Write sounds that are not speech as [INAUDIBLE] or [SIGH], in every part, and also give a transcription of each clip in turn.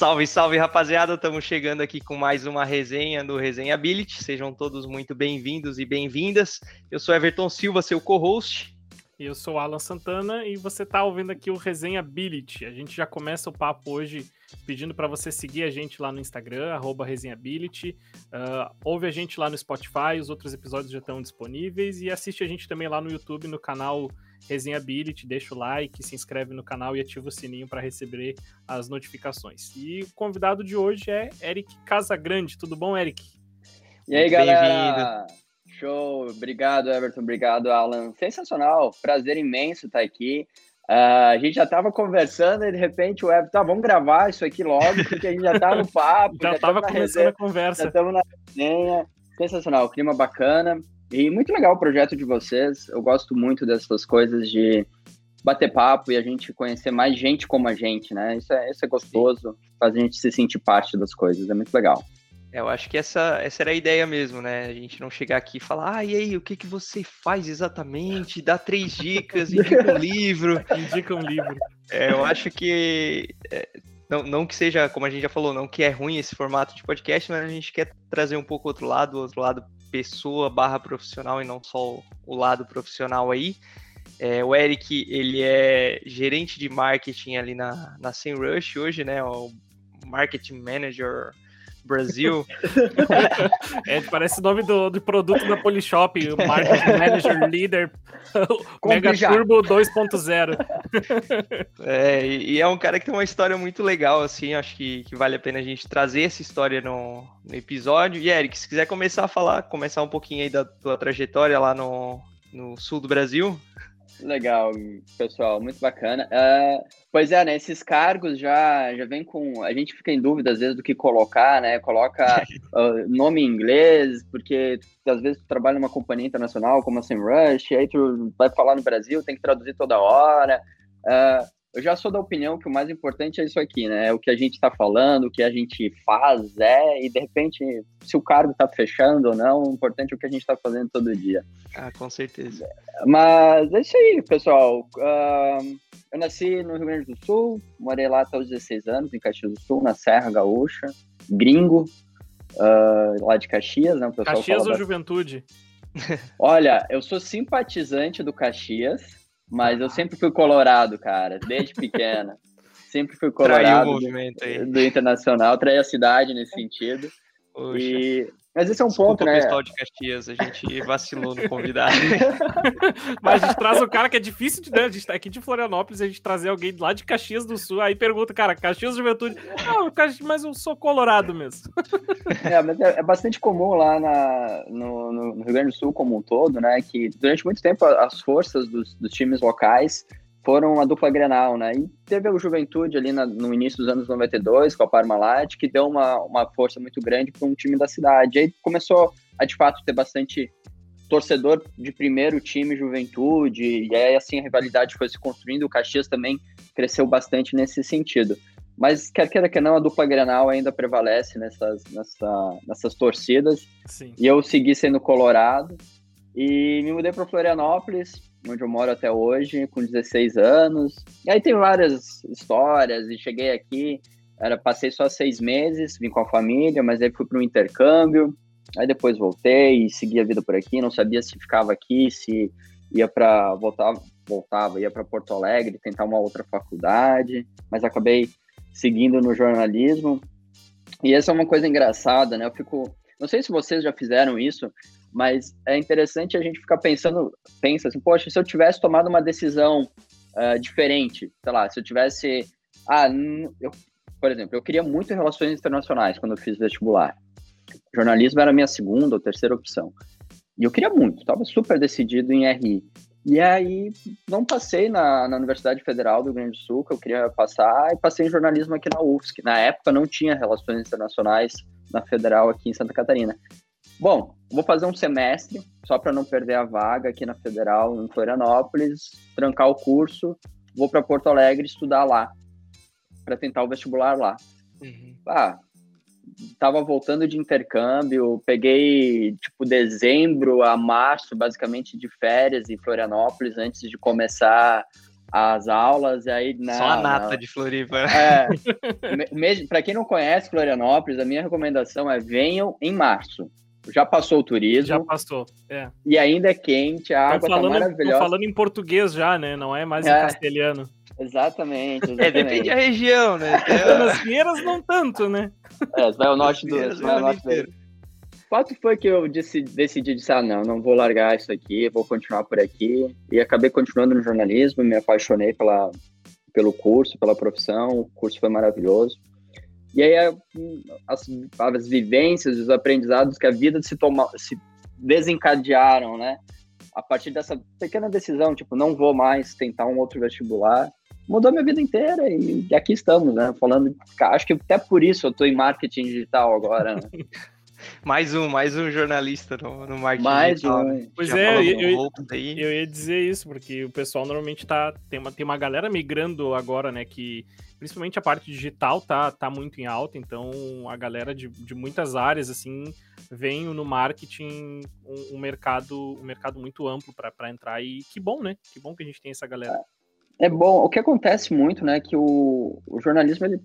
Salve, salve, rapaziada! Estamos chegando aqui com mais uma resenha do Resenha Ability. Sejam todos muito bem-vindos e bem-vindas. Eu sou Everton Silva, seu co-host. Eu sou Alan Santana e você está ouvindo aqui o Resenha Ability. A gente já começa o papo hoje pedindo para você seguir a gente lá no Instagram, arroba resenhability. Uh, ouve a gente lá no Spotify, os outros episódios já estão disponíveis e assiste a gente também lá no YouTube, no canal Resenhability, deixa o like, se inscreve no canal e ativa o sininho para receber as notificações. E o convidado de hoje é Eric Casagrande. Tudo bom, Eric? E aí, galera? Show! Obrigado, Everton. Obrigado, Alan. Sensacional. Prazer imenso estar aqui. Uh, a gente já estava conversando e de repente o Everton, tá, vamos gravar isso aqui logo, porque a gente já está no [LAUGHS] papo. já estava começando resenha, a conversa. Já estamos na resenha. Sensacional, clima bacana. E muito legal o projeto de vocês. Eu gosto muito dessas coisas de bater papo e a gente conhecer mais gente como a gente, né? Isso é, isso é gostoso, faz a gente se sentir parte das coisas, é muito legal. É, eu acho que essa, essa era a ideia mesmo, né? A gente não chegar aqui e falar, ah, e aí, o que, que você faz exatamente? Dá três dicas, [LAUGHS] indica um livro. Indica um livro. É, eu acho que. É, não, não que seja, como a gente já falou, não que é ruim esse formato de podcast, mas a gente quer trazer um pouco outro lado, outro lado pessoa barra profissional e não só o lado profissional aí. É, o Eric, ele é gerente de marketing ali na, na SEMrush hoje, né? O marketing manager Brasil. [LAUGHS] é, parece o nome do, do produto da Polishop, o Marketing Manager Leader Mega Turbo 2.0. [LAUGHS] É, e é um cara que tem uma história muito legal, assim, acho que, que vale a pena a gente trazer essa história no, no episódio. E Eric, se quiser começar a falar, começar um pouquinho aí da tua trajetória lá no, no sul do Brasil. Legal, pessoal, muito bacana. Uh, pois é, né? Esses cargos já, já vem com. A gente fica em dúvida às vezes do que colocar, né? Coloca uh, [LAUGHS] nome em inglês, porque às vezes tu trabalha numa companhia internacional como a SEMrush, aí tu vai falar no Brasil, tem que traduzir toda hora. Uh, eu já sou da opinião que o mais importante é isso aqui, né? É o que a gente está falando, o que a gente faz é, e de repente, se o cargo está fechando ou não, o importante é o que a gente está fazendo todo dia. Ah, com certeza. Mas é isso aí, pessoal. Uh, eu nasci no Rio Grande do Sul, morei lá até os 16 anos, em Caxias do Sul, na Serra Gaúcha, gringo, uh, lá de Caxias, né? O pessoal Caxias ou Juventude? Olha, eu sou simpatizante do Caxias, mas eu sempre fui colorado, cara, desde pequena. sempre fui colorado do, do, Internacional, traí a cidade nesse sentido. E, mas esse é um Desculpa ponto, né? o pessoal de Caxias, a gente [LAUGHS] vacilou no convidado. [LAUGHS] Mas a gente traz o cara que é difícil de. Né? A gente tá aqui de Florianópolis, a gente trazer alguém lá de Caxias do Sul, aí pergunta, cara, Caxias Juventude. Não, mas eu sou colorado mesmo. É, mas é, é bastante comum lá na, no, no, Rio Grande do Sul como um todo, né? Que durante muito tempo as forças dos, dos times locais foram a dupla Grenal, né? E teve a Juventude ali na, no início dos anos 92, com a Parmalat, que deu uma, uma força muito grande para um time da cidade. E aí começou a, de fato, ter bastante torcedor de primeiro time Juventude, e aí assim a rivalidade foi se construindo, o Caxias também cresceu bastante nesse sentido. Mas quer queira que não, a dupla Grenal ainda prevalece nessas, nessa, nessas torcidas. Sim. E eu segui sendo colorado, e me mudei para Florianópolis, onde eu moro até hoje, com 16 anos. E aí tem várias histórias, e cheguei aqui, era, passei só seis meses, vim com a família, mas aí fui para um intercâmbio, aí depois voltei e segui a vida por aqui, não sabia se ficava aqui, se ia para voltar, voltava, ia para Porto Alegre, tentar uma outra faculdade, mas acabei seguindo no jornalismo. E essa é uma coisa engraçada, né? Eu fico, não sei se vocês já fizeram isso, mas é interessante a gente ficar pensando, pensa assim, poxa, se eu tivesse tomado uma decisão uh, diferente, sei lá, se eu tivesse, ah, eu, por exemplo, eu queria muito relações internacionais quando eu fiz vestibular. Jornalismo era a minha segunda ou terceira opção. E eu queria muito, estava super decidido em RI. E aí, não passei na, na Universidade Federal do Rio Grande do Sul, que eu queria passar, e passei em jornalismo aqui na UFSC. Na época não tinha relações internacionais na Federal aqui em Santa Catarina. Bom, vou fazer um semestre, só para não perder a vaga aqui na Federal, em Florianópolis, trancar o curso, vou para Porto Alegre estudar lá, para tentar o vestibular lá. Uhum. Ah, tava voltando de intercâmbio, peguei tipo dezembro a março, basicamente de férias em Florianópolis, antes de começar as aulas, e aí... Não, Só a nata não. de Floripa. É, para quem não conhece Florianópolis, a minha recomendação é venham em março. Já passou o turismo. Já passou, é. E ainda é quente, a água tá falando, tá maravilhosa. falando em português já, né? Não é mais é. em castelhano. Exatamente, exatamente. É, depende da região, né? [LAUGHS] Nas Pinheiras não tanto, né? É, vai ao norte do... Vai ao norte do... Quanto foi que eu decidi, decidi dizer, ah, não, não vou largar isso aqui, vou continuar por aqui. E acabei continuando no jornalismo, me apaixonei pela, pelo curso, pela profissão, o curso foi maravilhoso. E aí as, as vivências, os aprendizados que a vida se, toma, se desencadearam, né? A partir dessa pequena decisão, tipo, não vou mais tentar um outro vestibular, mudou minha vida inteira e, e aqui estamos, né? Falando, acho que até por isso eu estou em marketing digital agora, né? [LAUGHS] mais um, mais um jornalista no, no marketing mais digital. Um. Pois Já é, eu, eu, eu, ia dizer isso, porque o pessoal normalmente tá. Tem uma, tem uma galera migrando agora, né? Que principalmente a parte digital tá, tá muito em alta, então a galera de, de muitas áreas, assim, vem no marketing um, um mercado, um mercado muito amplo para entrar. E que bom, né? Que bom que a gente tem essa galera. É bom, o que acontece muito, né, que o, o jornalismo ele,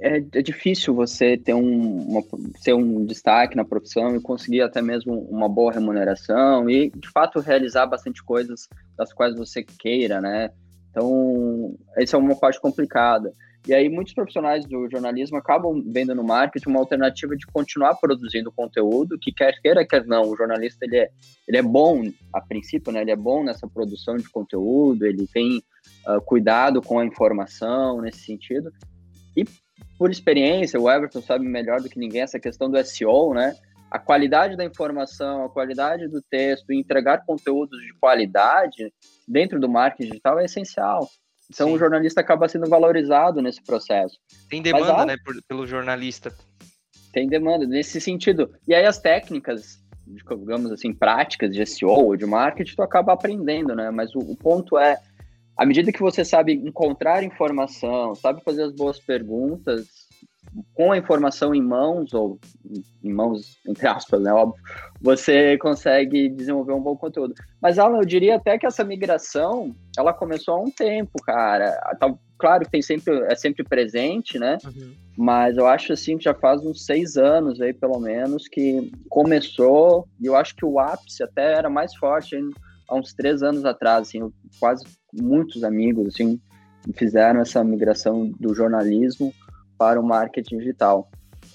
é, é difícil você ter um, uma, ter um destaque na profissão e conseguir até mesmo uma boa remuneração e, de fato, realizar bastante coisas das quais você queira, né? Então, essa é uma parte complicada. E aí, muitos profissionais do jornalismo acabam vendo no marketing uma alternativa de continuar produzindo conteúdo, que quer queira, quer não, o jornalista ele é, ele é bom, a princípio, né? Ele é bom nessa produção de conteúdo, ele tem uh, cuidado com a informação nesse sentido. E por experiência, o Everton sabe melhor do que ninguém essa questão do SEO, né? A qualidade da informação, a qualidade do texto, entregar conteúdos de qualidade dentro do marketing digital é essencial. Então Sim. o jornalista acaba sendo valorizado nesse processo. Tem demanda, Mas, né, por, pelo jornalista. Tem demanda nesse sentido. E aí as técnicas, digamos assim, práticas de SEO ou de marketing, tu acaba aprendendo, né? Mas o, o ponto é à medida que você sabe encontrar informação, sabe fazer as boas perguntas, com a informação em mãos, ou em mãos, entre aspas, né, óbvio, você consegue desenvolver um bom conteúdo. Mas, Alan, eu diria até que essa migração, ela começou há um tempo, cara. Claro que tem sempre, é sempre presente, né? Uhum. Mas eu acho, assim, que já faz uns seis anos aí, pelo menos, que começou, e eu acho que o ápice até era mais forte hein, há uns três anos atrás, assim, quase muitos amigos assim fizeram essa migração do jornalismo para o marketing digital.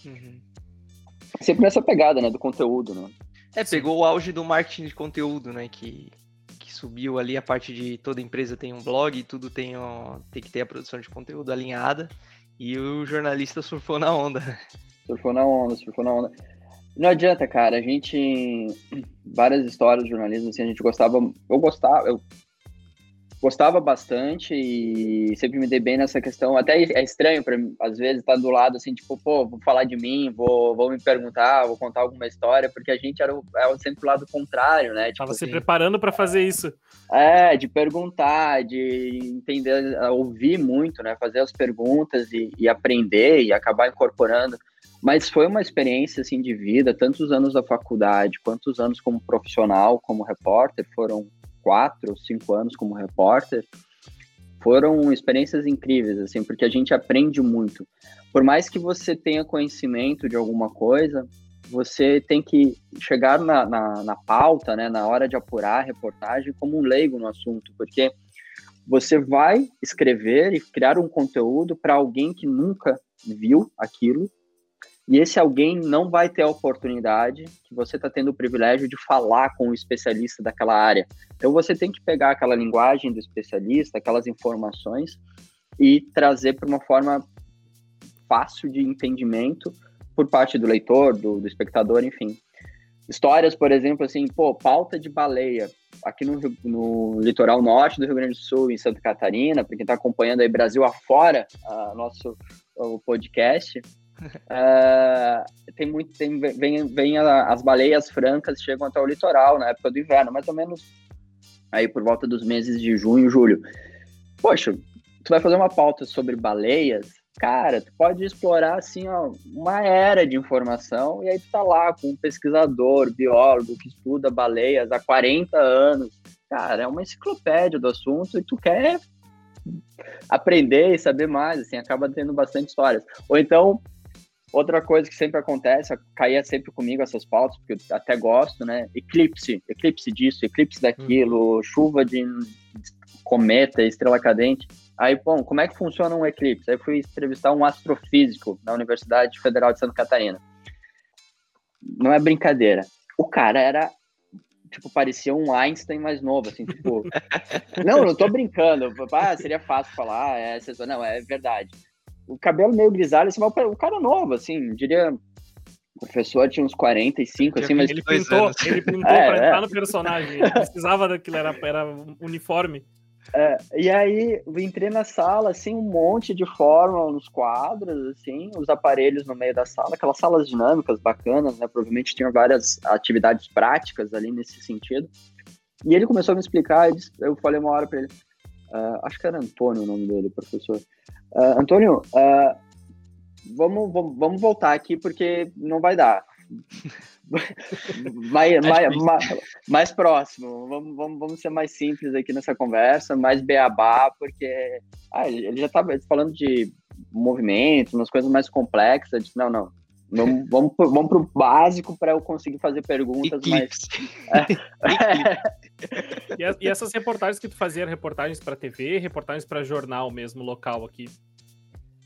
Uhum. Sempre nessa pegada, né, do conteúdo, né? É, pegou o auge do marketing de conteúdo, né, que, que subiu ali a parte de toda empresa tem um blog, tudo tem, ó, tem que ter a produção de conteúdo alinhada, e o jornalista surfou na onda. Surfou na onda, surfou na onda. Não adianta, cara, a gente várias histórias de jornalismo assim, a gente gostava, eu gostava, eu gostava bastante e sempre me dei bem nessa questão. Até é estranho para às vezes estar tá do lado assim, tipo, pô, vou falar de mim, vou, vou me perguntar, vou contar alguma história, porque a gente era, era sempre o lado contrário, né? Tipo, Tava assim, se preparando para fazer isso. É, de perguntar, de entender, ouvir muito, né? Fazer as perguntas e, e aprender e acabar incorporando. Mas foi uma experiência assim de vida, tantos anos da faculdade, quantos anos como profissional, como repórter, foram quatro, cinco anos como repórter, foram experiências incríveis, assim, porque a gente aprende muito. Por mais que você tenha conhecimento de alguma coisa, você tem que chegar na, na, na pauta, né, na hora de apurar a reportagem, como um leigo no assunto, porque você vai escrever e criar um conteúdo para alguém que nunca viu aquilo e esse alguém não vai ter a oportunidade que você está tendo o privilégio de falar com o especialista daquela área. Então você tem que pegar aquela linguagem do especialista, aquelas informações e trazer para uma forma fácil de entendimento por parte do leitor, do, do espectador, enfim. Histórias, por exemplo, assim, pô, pauta de baleia aqui no, no, litoral norte do Rio Grande do Sul, em Santa Catarina, para quem está acompanhando aí Brasil afora, uh, nosso o podcast, uh, tem muito, tem, vem, vem a, as baleias francas chegam até o litoral na época do inverno, mais ou menos aí por volta dos meses de junho, julho. Poxa, tu vai fazer uma pauta sobre baleias, cara, tu pode explorar assim ó, uma era de informação e aí tu tá lá com um pesquisador, biólogo que estuda baleias há 40 anos. Cara, é uma enciclopédia do assunto e tu quer aprender e saber mais, assim, acaba tendo bastante histórias. Ou então, outra coisa que sempre acontece, caía sempre comigo essas pautas, porque eu até gosto, né? Eclipse, eclipse disso, eclipse daquilo, uhum. chuva de cometa, estrela cadente. Aí, bom, como é que funciona um eclipse? Aí fui entrevistar um astrofísico na Universidade Federal de Santa Catarina. Não é brincadeira. O cara era tipo, parecia um Einstein mais novo, assim, tipo. [LAUGHS] não, não tô brincando. Ah, seria fácil falar, é, não, é verdade. O cabelo meio grisalho, assim, o cara novo, assim, diria. O professor tinha uns 45, assim, mas. Ele pintou, ele pintou é, pra é. entrar no personagem. Ele precisava daquilo, era, era uniforme. É, e aí entrei na sala, assim, um monte de fórmula nos quadros, assim, os aparelhos no meio da sala, aquelas salas dinâmicas bacanas, né? Provavelmente tinham várias atividades práticas ali nesse sentido. E ele começou a me explicar, eu falei uma hora para ele, uh, acho que era Antônio o nome dele, professor. Uh, Antônio, uh, vamos, vamos, vamos voltar aqui porque não vai dar mais, mais, mais, mais, próximo. Vamos, vamos, vamos ser mais simples aqui nessa conversa, mais beabá, porque ah, ele já estava falando de movimento, umas coisas mais complexas. Não, não. Vamos, [LAUGHS] vamos, vamos para o básico para eu conseguir fazer perguntas mais. É. e, essas reportagens que tu fazia, reportagens para TV, reportagens para jornal mesmo, local aqui?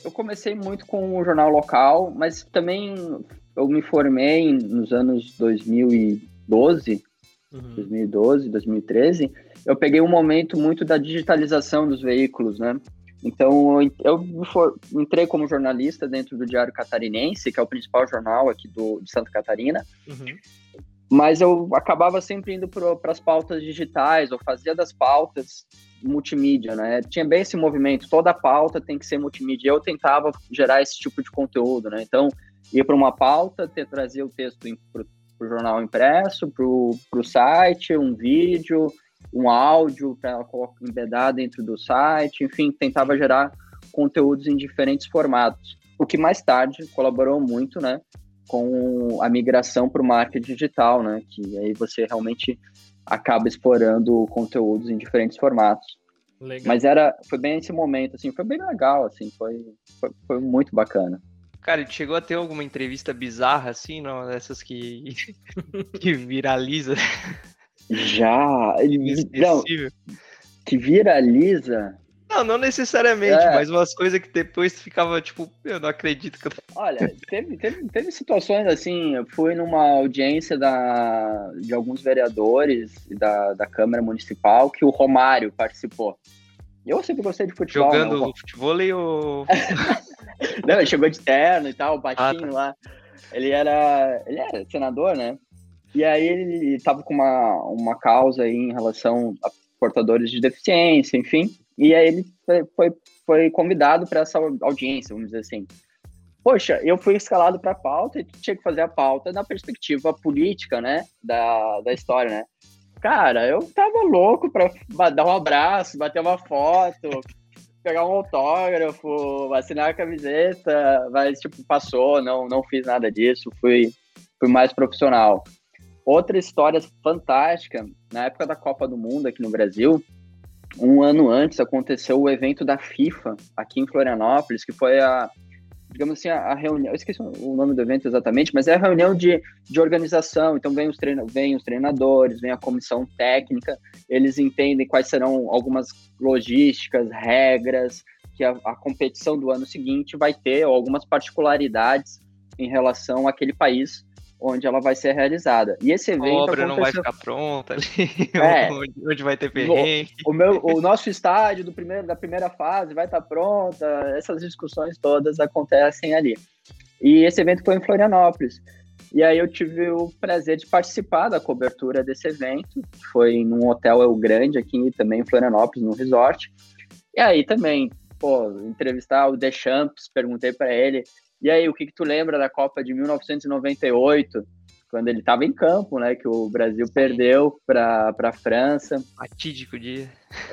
Eu comecei muito com o jornal local, mas também eu me formei nos anos 2012, uhum. 2012, 2013. Eu peguei um momento muito da digitalização dos veículos, né? Então, eu for, entrei como jornalista dentro do Diário Catarinense, que é o principal jornal aqui do, de Santa Catarina. Uhum. Mas eu acabava sempre indo para as pautas digitais, ou fazia das pautas multimídia, né? Tinha bem esse movimento, toda pauta tem que ser multimídia. Eu tentava gerar esse tipo de conteúdo, né? Então, ia para uma pauta, ter, trazia o texto para o jornal impresso, para o site, um vídeo, um áudio para ela embedar dentro do site, enfim, tentava gerar conteúdos em diferentes formatos. O que mais tarde colaborou muito, né, com a migração para o marketing digital, né, que aí você realmente acaba explorando conteúdos em diferentes formatos. Legal. Mas era, foi bem esse momento, assim, foi bem legal, assim, foi, foi, foi muito bacana. Cara, ele chegou a ter alguma entrevista bizarra, assim, não? Dessas que, [LAUGHS] que viraliza? Já. Não, que viraliza. Não, não necessariamente, é. mas umas coisas que depois ficava tipo, eu não acredito que eu Olha, teve, teve, teve situações assim, eu fui numa audiência da, de alguns vereadores da, da Câmara Municipal que o Romário participou. Eu sempre gostei de futebol. Jogando não, futebol ou. [LAUGHS] não, ele chegou de terno e tal, baixinho ah, tá. lá. Ele era. Ele era senador, né? E aí ele tava com uma, uma causa aí em relação a portadores de deficiência, enfim. E aí ele foi, foi, convidado para essa audiência, vamos dizer assim. Poxa, eu fui escalado para a pauta e tinha que fazer a pauta na perspectiva política, né, da, da história, né? Cara, eu tava louco pra dar um abraço, bater uma foto, pegar um autógrafo, assinar a camiseta, mas, tipo, passou, não, não fiz nada disso, fui, fui mais profissional. Outra história fantástica, na época da Copa do Mundo aqui no Brasil, um ano antes aconteceu o evento da FIFA aqui em Florianópolis, que foi a, digamos assim, a, a, reunião, eu esqueci o nome do evento exatamente, mas é a reunião de, de organização, então vem os, vem os treinadores, vem a comissão técnica, eles entendem quais serão algumas logísticas, regras que a, a competição do ano seguinte vai ter, ou algumas particularidades em relação àquele país onde ela vai ser realizada. E esse evento. A obra aconteceu... não vai ficar pronta ali, [LAUGHS] é, [LAUGHS] onde, vai ter perrengue. O, o, meu, o [LAUGHS] nosso estádio do primeiro, da primeira fase vai estar pronta, essas discussões todas acontecem ali. E esse evento foi em Florianópolis. E aí eu tive o prazer de participar da cobertura desse evento, foi num hotel El Grande aqui também em Florianópolis, no resort. E aí também, pô, entrevistar o Deschamps, perguntei para ele e aí, o que, que tu lembra da Copa de 1998? quando ele estava em campo, né? Que o Brasil perdeu para a França. Fatídico dia.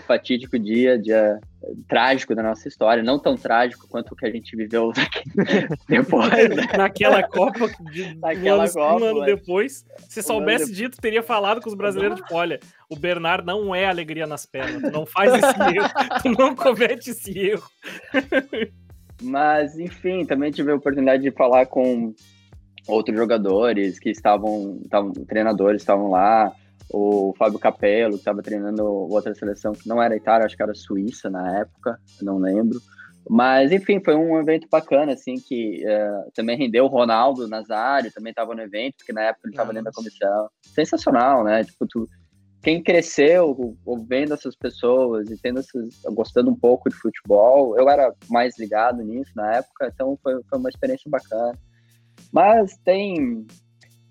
Fatídico dia, dia trágico da nossa história, não tão trágico quanto o que a gente viveu [LAUGHS] depois. Né? [LAUGHS] Naquela Copa, de Naquela um, Copa, um ano depois. Se soubesse um dito, teria falado com os brasileiros, tipo, olha, o Bernard não é alegria nas pernas, tu não faz esse [LAUGHS] erro, tu não comete esse erro. Mas, enfim, também tive a oportunidade de falar com outros jogadores que estavam, estavam treinadores estavam lá, o Fábio Capello, que estava treinando outra seleção que não era Itália, acho que era Suíça na época, não lembro. Mas, enfim, foi um evento bacana, assim, que uh, também rendeu o Ronaldo Nazário, também estava no evento, porque na época ele estava dentro da comissão. Sensacional, né? Tipo, tu, quem cresceu vendo essas pessoas e tendo essas, gostando um pouco de futebol, eu era mais ligado nisso na época, então foi, foi uma experiência bacana. Mas tem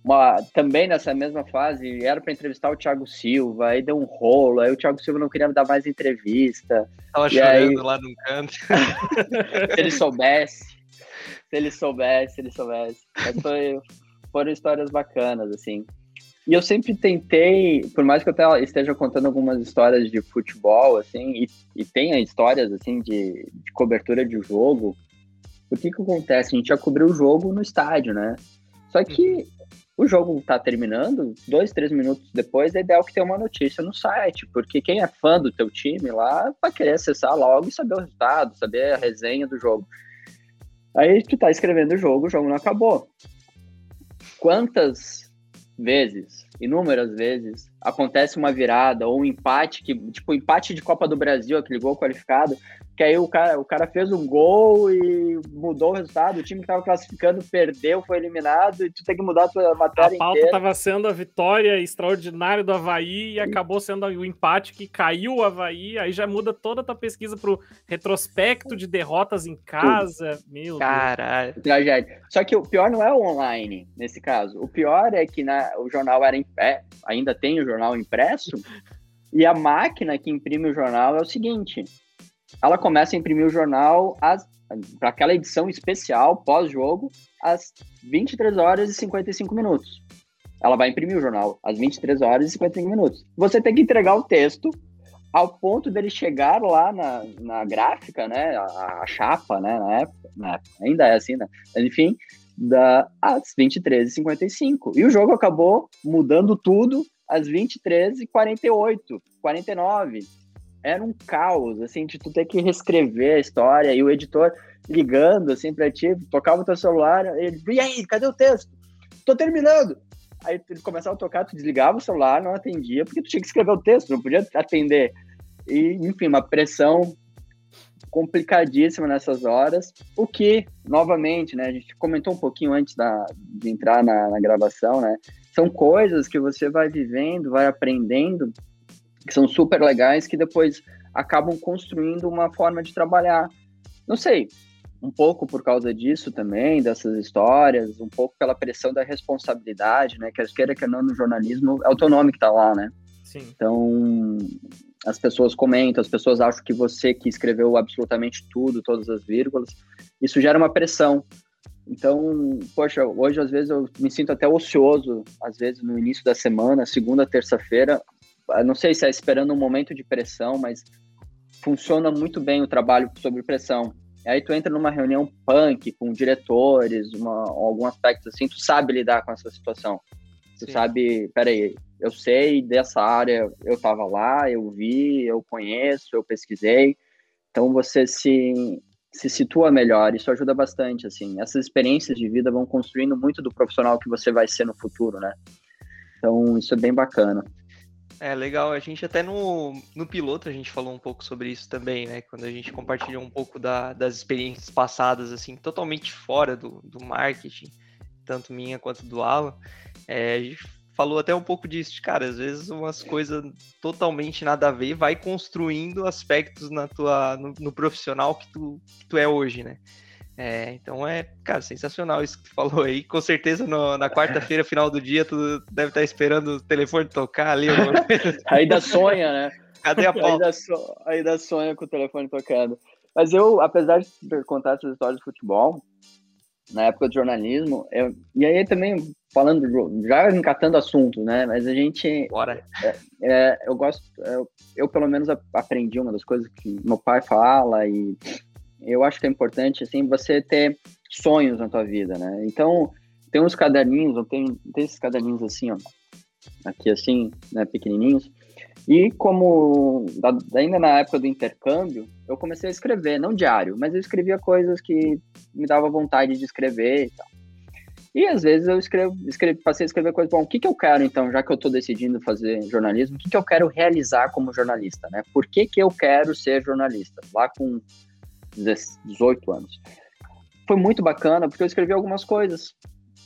uma, também nessa mesma fase, era para entrevistar o Thiago Silva, aí deu um rolo, aí o Thiago Silva não queria me dar mais entrevista. Tava chorando aí, lá no canto. [LAUGHS] se ele soubesse, se ele soubesse, se ele soubesse. Mas foi, foram histórias bacanas, assim. E eu sempre tentei, por mais que eu esteja contando algumas histórias de futebol, assim, e, e tenha histórias, assim, de, de cobertura de jogo, o que que acontece? A gente já cobriu o jogo no estádio, né? Só que uhum. o jogo tá terminando, dois, três minutos depois, é ideal que tenha uma notícia no site, porque quem é fã do teu time lá vai querer acessar logo e saber o resultado, saber a resenha do jogo. Aí tu tá escrevendo o jogo, o jogo não acabou. Quantas vezes, inúmeras vezes, acontece uma virada ou um empate, que, tipo, empate de Copa do Brasil, aquele gol qualificado, que aí o cara, o cara fez um gol e mudou o resultado, o time que estava classificando perdeu, foi eliminado, e tu tem que mudar a tua matéria A pauta estava sendo a vitória extraordinária do Havaí e acabou sendo o empate que caiu o Havaí, aí já muda toda a tua pesquisa pro retrospecto de derrotas em casa, Tudo. meu Caralho. Tragédia. Só que o pior não é o online, nesse caso. O pior é que na, o jornal era em pé, ainda tem o jornal impresso, e a máquina que imprime o jornal é o seguinte: ela começa a imprimir o jornal para aquela edição especial pós-jogo às 23 horas e 55 minutos. Ela vai imprimir o jornal às 23 horas e 55 minutos. Você tem que entregar o texto ao ponto dele chegar lá na, na gráfica, né, a, a chapa, né, na época, na época, ainda é assim, né, mas enfim, da, às 23h55. E o jogo acabou mudando tudo às 23h48, 49 era um caos, assim, de tu ter que reescrever a história e o editor ligando, assim, pra ti, tocava o teu celular, ele, e aí, cadê o texto? Tô terminando! Aí ele começava a tocar, tu desligava o celular, não atendia, porque tu tinha que escrever o texto, não podia atender. E, enfim, uma pressão complicadíssima nessas horas, o que, novamente, né, a gente comentou um pouquinho antes da, de entrar na, na gravação, né, são coisas que você vai vivendo, vai aprendendo, que são super legais, que depois acabam construindo uma forma de trabalhar. Não sei, um pouco por causa disso também, dessas histórias, um pouco pela pressão da responsabilidade, né? Quer queira que não no jornalismo, é o teu nome que tá lá, né? Sim. Então, as pessoas comentam, as pessoas acham que você que escreveu absolutamente tudo, todas as vírgulas, isso gera uma pressão. Então, poxa, hoje às vezes eu me sinto até ocioso, às vezes no início da semana, segunda, terça-feira, não sei se é esperando um momento de pressão, mas funciona muito bem o trabalho sob pressão. Aí tu entra numa reunião punk com diretores, uma, algum aspecto assim, tu sabe lidar com essa situação. Tu Sim. sabe, peraí, eu sei dessa área, eu estava lá, eu vi, eu conheço, eu pesquisei. Então você se, se situa melhor, isso ajuda bastante, assim. Essas experiências de vida vão construindo muito do profissional que você vai ser no futuro, né? Então isso é bem bacana. É legal, a gente até no, no piloto a gente falou um pouco sobre isso também, né? Quando a gente compartilhou um pouco da, das experiências passadas, assim, totalmente fora do, do marketing, tanto minha quanto do Alan. É, a gente falou até um pouco disso, de, cara, às vezes umas coisas totalmente nada a ver vai construindo aspectos na tua, no, no profissional que tu, que tu é hoje, né? É, então é, cara, sensacional isso que tu [LAUGHS] falou aí. Com certeza no, na quarta-feira, final do dia, tu deve estar esperando o telefone tocar ali. [LAUGHS] ainda sonha, né? Cadê a [LAUGHS] pauta? Ainda, so, ainda sonha com o telefone tocando. Mas eu, apesar de contar essas histórias de futebol, na época do jornalismo, eu, e aí também falando, já encatando assunto, né? Mas a gente. Bora. É, é, eu gosto, eu, eu, pelo menos aprendi uma das coisas que meu pai fala e eu acho que é importante, assim, você ter sonhos na tua vida, né? Então, tem uns caderninhos, eu tenho, tem esses caderninhos assim, ó, aqui assim, né, pequenininhos, e como ainda na época do intercâmbio, eu comecei a escrever, não diário, mas eu escrevia coisas que me dava vontade de escrever e tal. E às vezes eu escrevo, escrevo passei a escrever coisas, bom, o que, que eu quero então, já que eu estou decidindo fazer jornalismo, o que, que eu quero realizar como jornalista, né? Por que, que eu quero ser jornalista? Lá com 18 anos. Foi muito bacana porque eu escrevi algumas coisas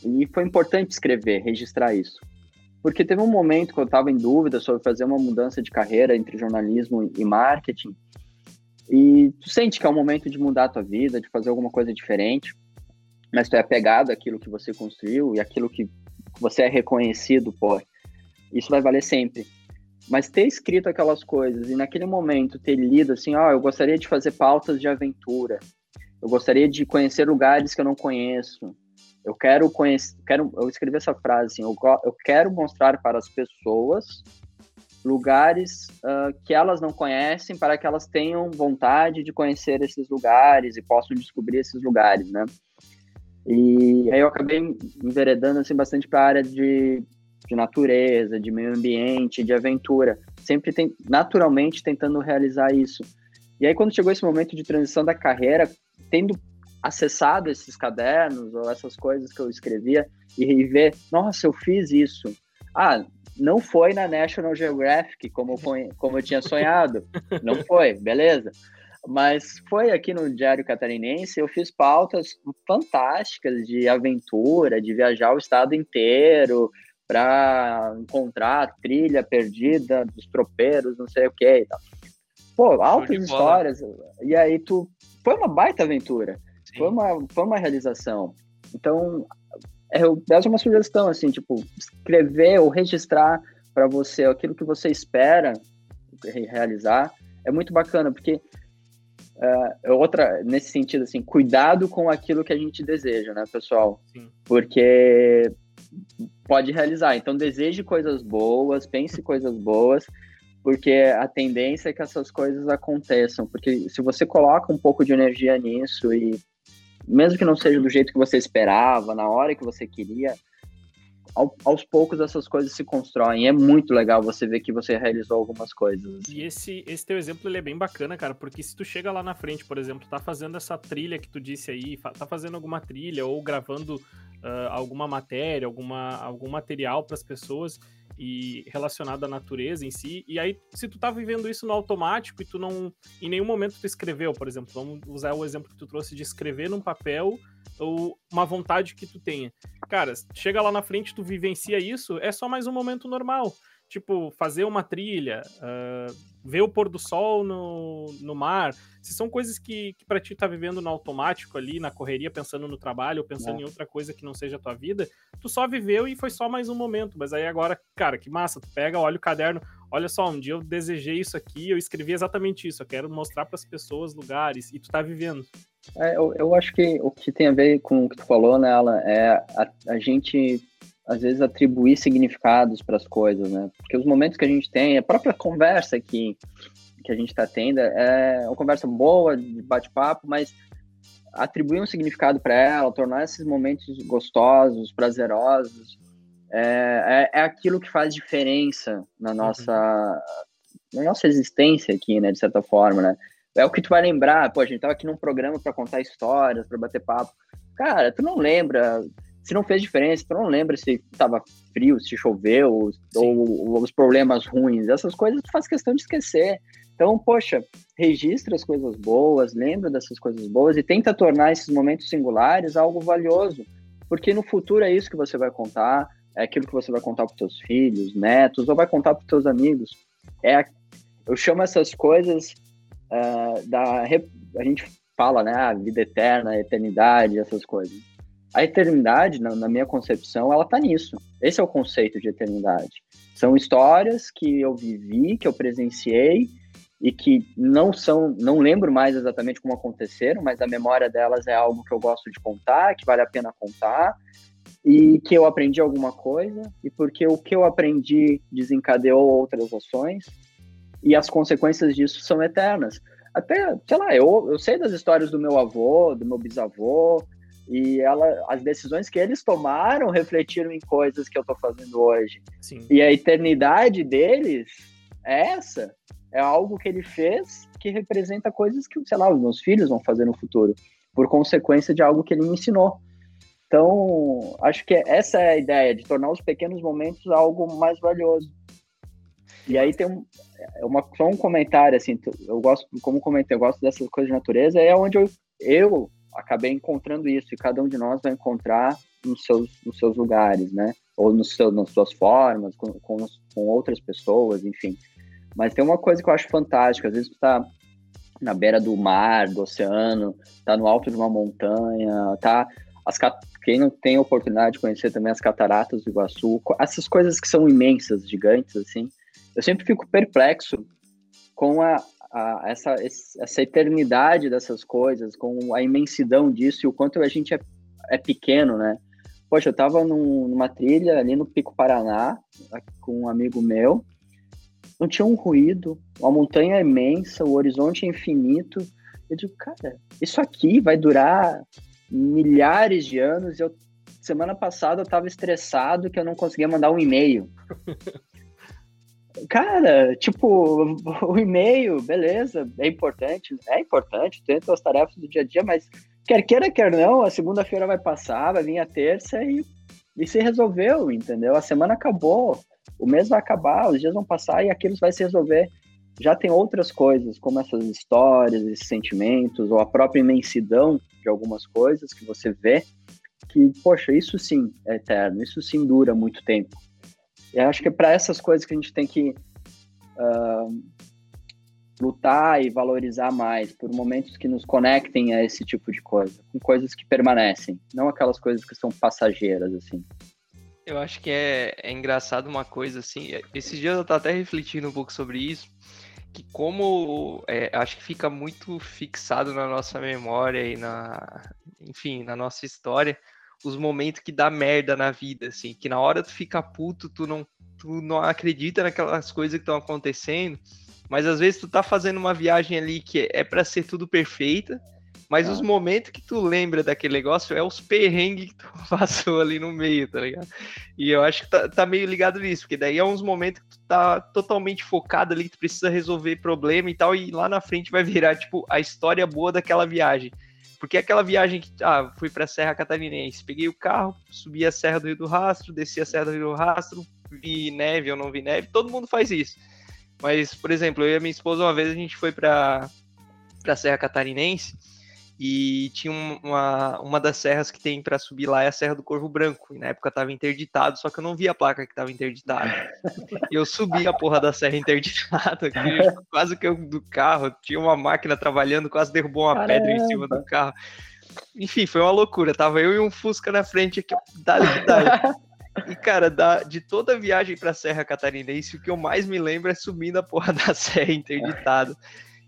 e foi importante escrever, registrar isso. Porque teve um momento que eu estava em dúvida sobre fazer uma mudança de carreira entre jornalismo e marketing. E tu sente que é o momento de mudar a tua vida, de fazer alguma coisa diferente, mas tu é apegado àquilo que você construiu e aquilo que você é reconhecido por. Isso vai valer sempre. Mas ter escrito aquelas coisas e naquele momento ter lido assim, ó, oh, eu gostaria de fazer pautas de aventura. Eu gostaria de conhecer lugares que eu não conheço. Eu quero conhecer, quero, eu escrevi essa frase assim, eu, eu quero mostrar para as pessoas lugares uh, que elas não conhecem para que elas tenham vontade de conhecer esses lugares e possam descobrir esses lugares, né? E aí eu acabei enveredando assim bastante para a área de, de natureza, de meio ambiente, de aventura, sempre tem, naturalmente tentando realizar isso. E aí quando chegou esse momento de transição da carreira, tendo acessado esses cadernos ou essas coisas que eu escrevia e ver, nossa, eu fiz isso. Ah, não foi na National Geographic como, como eu tinha sonhado. [LAUGHS] Não foi, beleza. Mas foi aqui no Diário Catarinense, eu fiz pautas fantásticas de aventura, de viajar o estado inteiro para encontrar trilha perdida dos tropeiros, não sei o que e tal. Pô, altas histórias. E aí tu. Foi uma baita aventura. Foi uma, foi uma realização. Então, eu, essa é uma sugestão, assim, tipo, escrever ou registrar para você aquilo que você espera realizar é muito bacana, porque uh, outra, nesse sentido, assim, cuidado com aquilo que a gente deseja, né, pessoal? Sim. Porque pode realizar. Então, deseje coisas boas, pense coisas boas, porque a tendência é que essas coisas aconteçam. Porque se você coloca um pouco de energia nisso e mesmo que não seja do jeito que você esperava, na hora que você queria, ao, aos poucos essas coisas se constroem. É muito legal você ver que você realizou algumas coisas. E esse, esse teu exemplo ele é bem bacana, cara, porque se tu chega lá na frente, por exemplo, tá fazendo essa trilha que tu disse aí, tá fazendo alguma trilha ou gravando uh, alguma matéria, alguma, algum material para as pessoas e à natureza em si. E aí, se tu tá vivendo isso no automático e tu não. Em nenhum momento tu escreveu, por exemplo, vamos usar o exemplo que tu trouxe de escrever num papel ou uma vontade que tu tenha. Cara, chega lá na frente, tu vivencia isso, é só mais um momento normal tipo, fazer uma trilha, uh, ver o pôr do sol no, no mar, se são coisas que, que para ti tá vivendo no automático ali, na correria, pensando no trabalho ou pensando é. em outra coisa que não seja a tua vida, tu só viveu e foi só mais um momento. Mas aí agora, cara, que massa, tu pega, olha o caderno, olha só, um dia eu desejei isso aqui, eu escrevi exatamente isso, eu quero mostrar para as pessoas lugares, e tu tá vivendo. É, eu, eu acho que o que tem a ver com o que tu falou, né, Alan, é a, a gente às vezes atribuir significados para as coisas, né? Porque os momentos que a gente tem, a própria conversa que, que a gente está tendo é uma conversa boa, de bate-papo, mas atribuir um significado para ela, tornar esses momentos gostosos, prazerosos, é, é, é, aquilo que faz diferença na nossa, uhum. na nossa existência aqui, né? De certa forma, né? É o que tu vai lembrar, pô, a gente tava aqui num programa para contar histórias, para bater papo. Cara, tu não lembra se não fez diferença, tu não lembra se estava frio, se choveu, ou, ou, os problemas ruins, essas coisas tu faz questão de esquecer. Então, poxa, registra as coisas boas, lembra dessas coisas boas e tenta tornar esses momentos singulares algo valioso, porque no futuro é isso que você vai contar, é aquilo que você vai contar para teus filhos, netos, ou vai contar para teus amigos. É, eu chamo essas coisas uh, da a gente fala, né, a vida eterna, a eternidade, essas coisas a eternidade, na, na, minha concepção, ela tá nisso. Esse é o conceito de eternidade. São histórias que eu vivi, que eu presenciei e que não são, não lembro mais exatamente como aconteceram, mas a memória delas é algo que eu gosto de contar, que vale a pena contar, e que eu aprendi alguma coisa, e porque o que eu aprendi desencadeou outras ações, e as consequências disso são eternas. Até, sei lá, eu, eu sei das histórias do meu avô, do meu bisavô, e ela, as decisões que eles tomaram refletiram em coisas que eu estou fazendo hoje. Sim. E a eternidade deles é essa. É algo que ele fez que representa coisas que, sei lá, os meus filhos vão fazer no futuro, por consequência de algo que ele me ensinou. Então, acho que essa é a ideia, de tornar os pequenos momentos algo mais valioso. E aí tem um, é uma, só um comentário, assim, eu gosto, como comentei, eu gosto dessas coisas de natureza, é onde eu, eu acabei encontrando isso, e cada um de nós vai encontrar nos seus, nos seus lugares, né? Ou nos seus, nas suas formas, com, com, com outras pessoas, enfim. Mas tem uma coisa que eu acho fantástica, às vezes tu tá na beira do mar, do oceano, tá no alto de uma montanha, tá as quem não tem oportunidade de conhecer também as cataratas do Iguaçu, essas coisas que são imensas, gigantes assim, eu sempre fico perplexo com a, a, essa, essa eternidade dessas coisas, com a imensidão disso e o quanto a gente é, é pequeno, né? Poxa, eu tava num, numa trilha ali no Pico Paraná com um amigo meu, não tinha um ruído, a montanha é imensa, o horizonte é infinito. Eu digo, cara, isso aqui vai durar milhares de anos. Eu semana passada eu estava estressado que eu não conseguia mandar um e-mail. [LAUGHS] Cara, tipo, [LAUGHS] o e-mail, beleza, é importante, é importante, tem as tarefas do dia a dia, mas quer queira, quer não, a segunda-feira vai passar, vai vir a terça e, e se resolveu, entendeu? A semana acabou, o mês vai acabar, os dias vão passar e aquilo vai se resolver. Já tem outras coisas, como essas histórias, esses sentimentos, ou a própria imensidão de algumas coisas que você vê, que, poxa, isso sim é eterno, isso sim dura muito tempo. Eu acho que é para essas coisas que a gente tem que uh, lutar e valorizar mais, por momentos que nos conectem a esse tipo de coisa, com coisas que permanecem, não aquelas coisas que são passageiras, assim. Eu acho que é, é engraçado uma coisa, assim, esses dias eu tô até refletindo um pouco sobre isso, que como é, acho que fica muito fixado na nossa memória e na, enfim, na nossa história, os momentos que dá merda na vida, assim, que na hora tu fica puto, tu não, tu não acredita naquelas coisas que estão acontecendo, mas às vezes tu tá fazendo uma viagem ali que é para ser tudo perfeita, mas ah. os momentos que tu lembra daquele negócio é os perrengues que tu [LAUGHS] passou ali no meio, tá ligado? E eu acho que tá, tá meio ligado nisso, porque daí é uns momentos que tu tá totalmente focado ali, que tu precisa resolver problema e tal, e lá na frente vai virar, tipo, a história boa daquela viagem. Porque aquela viagem que, ah, fui pra Serra Catarinense, peguei o carro, subi a Serra do Rio do Rastro, desci a Serra do Rio do Rastro, vi neve ou não vi neve, todo mundo faz isso. Mas, por exemplo, eu e a minha esposa, uma vez a gente foi pra, pra Serra Catarinense, e tinha uma, uma das serras que tem para subir lá é a Serra do Corvo Branco. E na época tava interditado, só que eu não vi a placa que tava interditada. E eu subi a porra da serra interditada, [LAUGHS] quase que eu do carro, tinha uma máquina trabalhando, quase derrubou uma Caramba. pedra em cima do carro. Enfim, foi uma loucura. Tava eu e um Fusca na frente aqui, dali, dali. [LAUGHS] E, cara, da, de toda a viagem pra Serra Catarinense, o que eu mais me lembro é subindo a porra da [LAUGHS] serra interditada.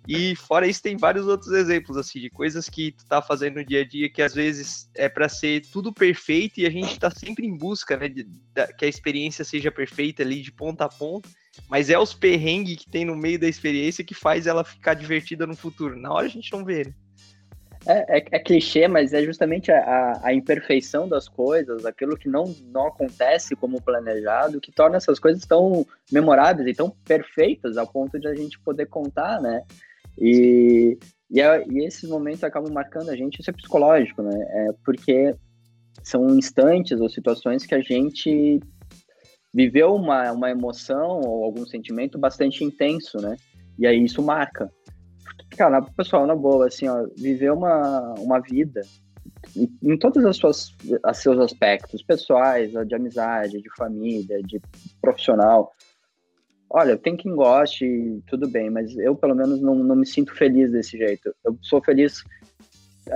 E fora isso, tem vários outros exemplos, assim, de coisas que tu tá fazendo no dia a dia que às vezes é para ser tudo perfeito e a gente tá sempre em busca, né, de, de, que a experiência seja perfeita ali de ponta a ponta, mas é os perrengues que tem no meio da experiência que faz ela ficar divertida no futuro. Na hora a gente não vê, né? É, é, é, clichê, mas é justamente a, a, imperfeição das coisas, aquilo que não, não acontece como planejado, que torna essas coisas tão memoráveis e tão perfeitas ao ponto de a gente poder contar, né? E, e, é, e esses momentos acabam marcando a gente, isso é psicológico, né? É porque são instantes ou situações que a gente viveu uma, uma emoção ou algum sentimento bastante intenso, né? E aí isso marca. Cara, pessoal, na boa, assim, ó, viver uma, uma vida em, em todos as suas, os seus aspectos, pessoais, de amizade, de família, de profissional, Olha, tem quem goste, tudo bem, mas eu pelo menos não, não me sinto feliz desse jeito. Eu sou feliz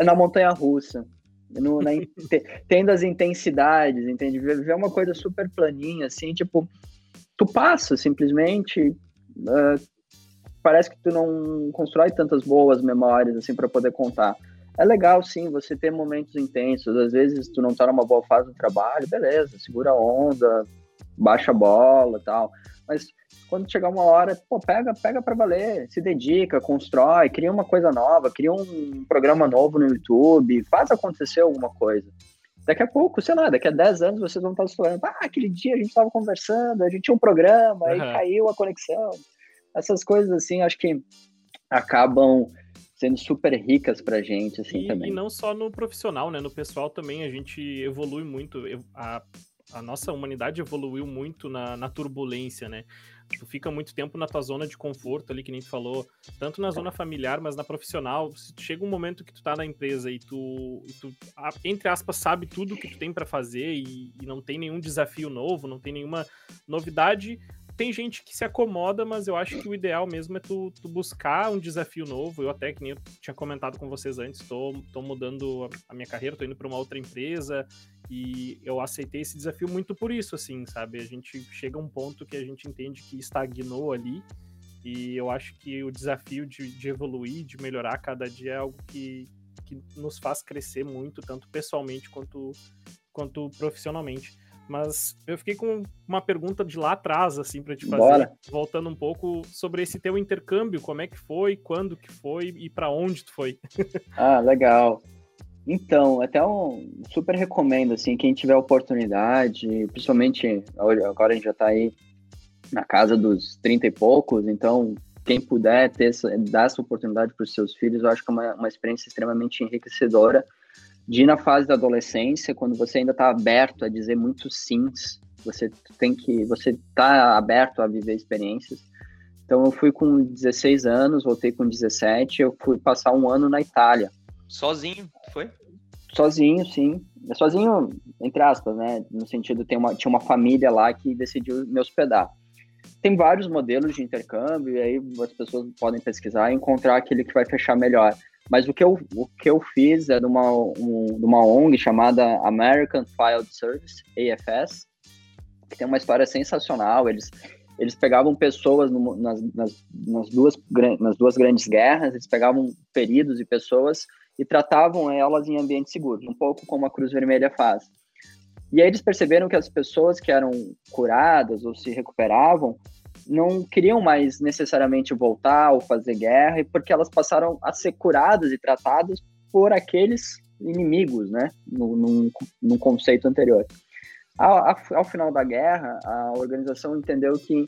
na montanha russa, no, na, [LAUGHS] tendo as intensidades, entende? Ver uma coisa super planinha, assim, tipo, tu passa simplesmente, uh, parece que tu não constrói tantas boas memórias assim para poder contar. É legal sim você ter momentos intensos, às vezes tu não tá numa boa fase do trabalho, beleza, segura a onda, baixa a bola, tal. Mas quando chegar uma hora, pô, pega, pega para valer, se dedica, constrói, cria uma coisa nova, cria um programa novo no YouTube, faz acontecer alguma coisa. Daqui a pouco, sei lá, daqui a 10 anos vocês vão estar falando, ah, aquele dia a gente estava conversando, a gente tinha um programa, uhum. aí caiu a conexão. Essas coisas assim, acho que acabam sendo super ricas pra gente, assim, e, também. E não só no profissional, né? No pessoal também a gente evolui muito. A, a nossa humanidade evoluiu muito na, na turbulência, né? tu fica muito tempo na tua zona de conforto ali, que nem tu falou, tanto na zona familiar, mas na profissional. Se chega um momento que tu tá na empresa e tu, e tu entre aspas, sabe tudo que tu tem para fazer e, e, não tem nenhum desafio novo, não tem nenhuma novidade, tem gente que se acomoda, mas eu acho que o ideal mesmo é tu, tu buscar um desafio novo. Eu até, que nem eu tinha comentado com vocês antes, tô, tô mudando a, minha carreira, tô indo para uma outra empresa e eu aceitei esse desafio muito por isso, assim, sabe? A gente chega a um ponto que a gente entende que estagnou ali e eu acho que o desafio de, de evoluir, de melhorar cada dia é algo que, que nos faz crescer muito, tanto pessoalmente quanto, quanto profissionalmente. Mas eu fiquei com uma pergunta de lá atrás, assim, para te fazer, Bora. voltando um pouco sobre esse teu intercâmbio, como é que foi, quando que foi e para onde tu foi. [LAUGHS] ah, legal. Então, até um super recomendo, assim, quem tiver oportunidade, principalmente agora a gente já está aí na casa dos 30 e poucos, então quem puder ter dar essa oportunidade para os seus filhos, eu acho que é uma, uma experiência extremamente enriquecedora de ir na fase da adolescência, quando você ainda está aberto a dizer muitos sims, você tem que, você está aberto a viver experiências. Então eu fui com 16 anos, voltei com 17, eu fui passar um ano na Itália. Sozinho, foi? Sozinho, sim. Sozinho, entre aspas, né? No sentido, tem uma, tinha uma família lá que decidiu me hospedar. Tem vários modelos de intercâmbio, e aí as pessoas podem pesquisar e encontrar aquele que vai fechar melhor. Mas o que eu, o que eu fiz é de uma, um, de uma ONG chamada American Field Service, AFS, que tem uma história sensacional. Eles, eles pegavam pessoas no, nas, nas, nas, duas, nas duas grandes guerras, eles pegavam feridos e pessoas e tratavam elas em ambientes seguros, um pouco como a Cruz Vermelha faz. E aí eles perceberam que as pessoas que eram curadas ou se recuperavam não queriam mais necessariamente voltar ou fazer guerra, porque elas passaram a ser curadas e tratadas por aqueles inimigos, né? No, num, num conceito anterior. Ao, ao, final da guerra, a organização entendeu que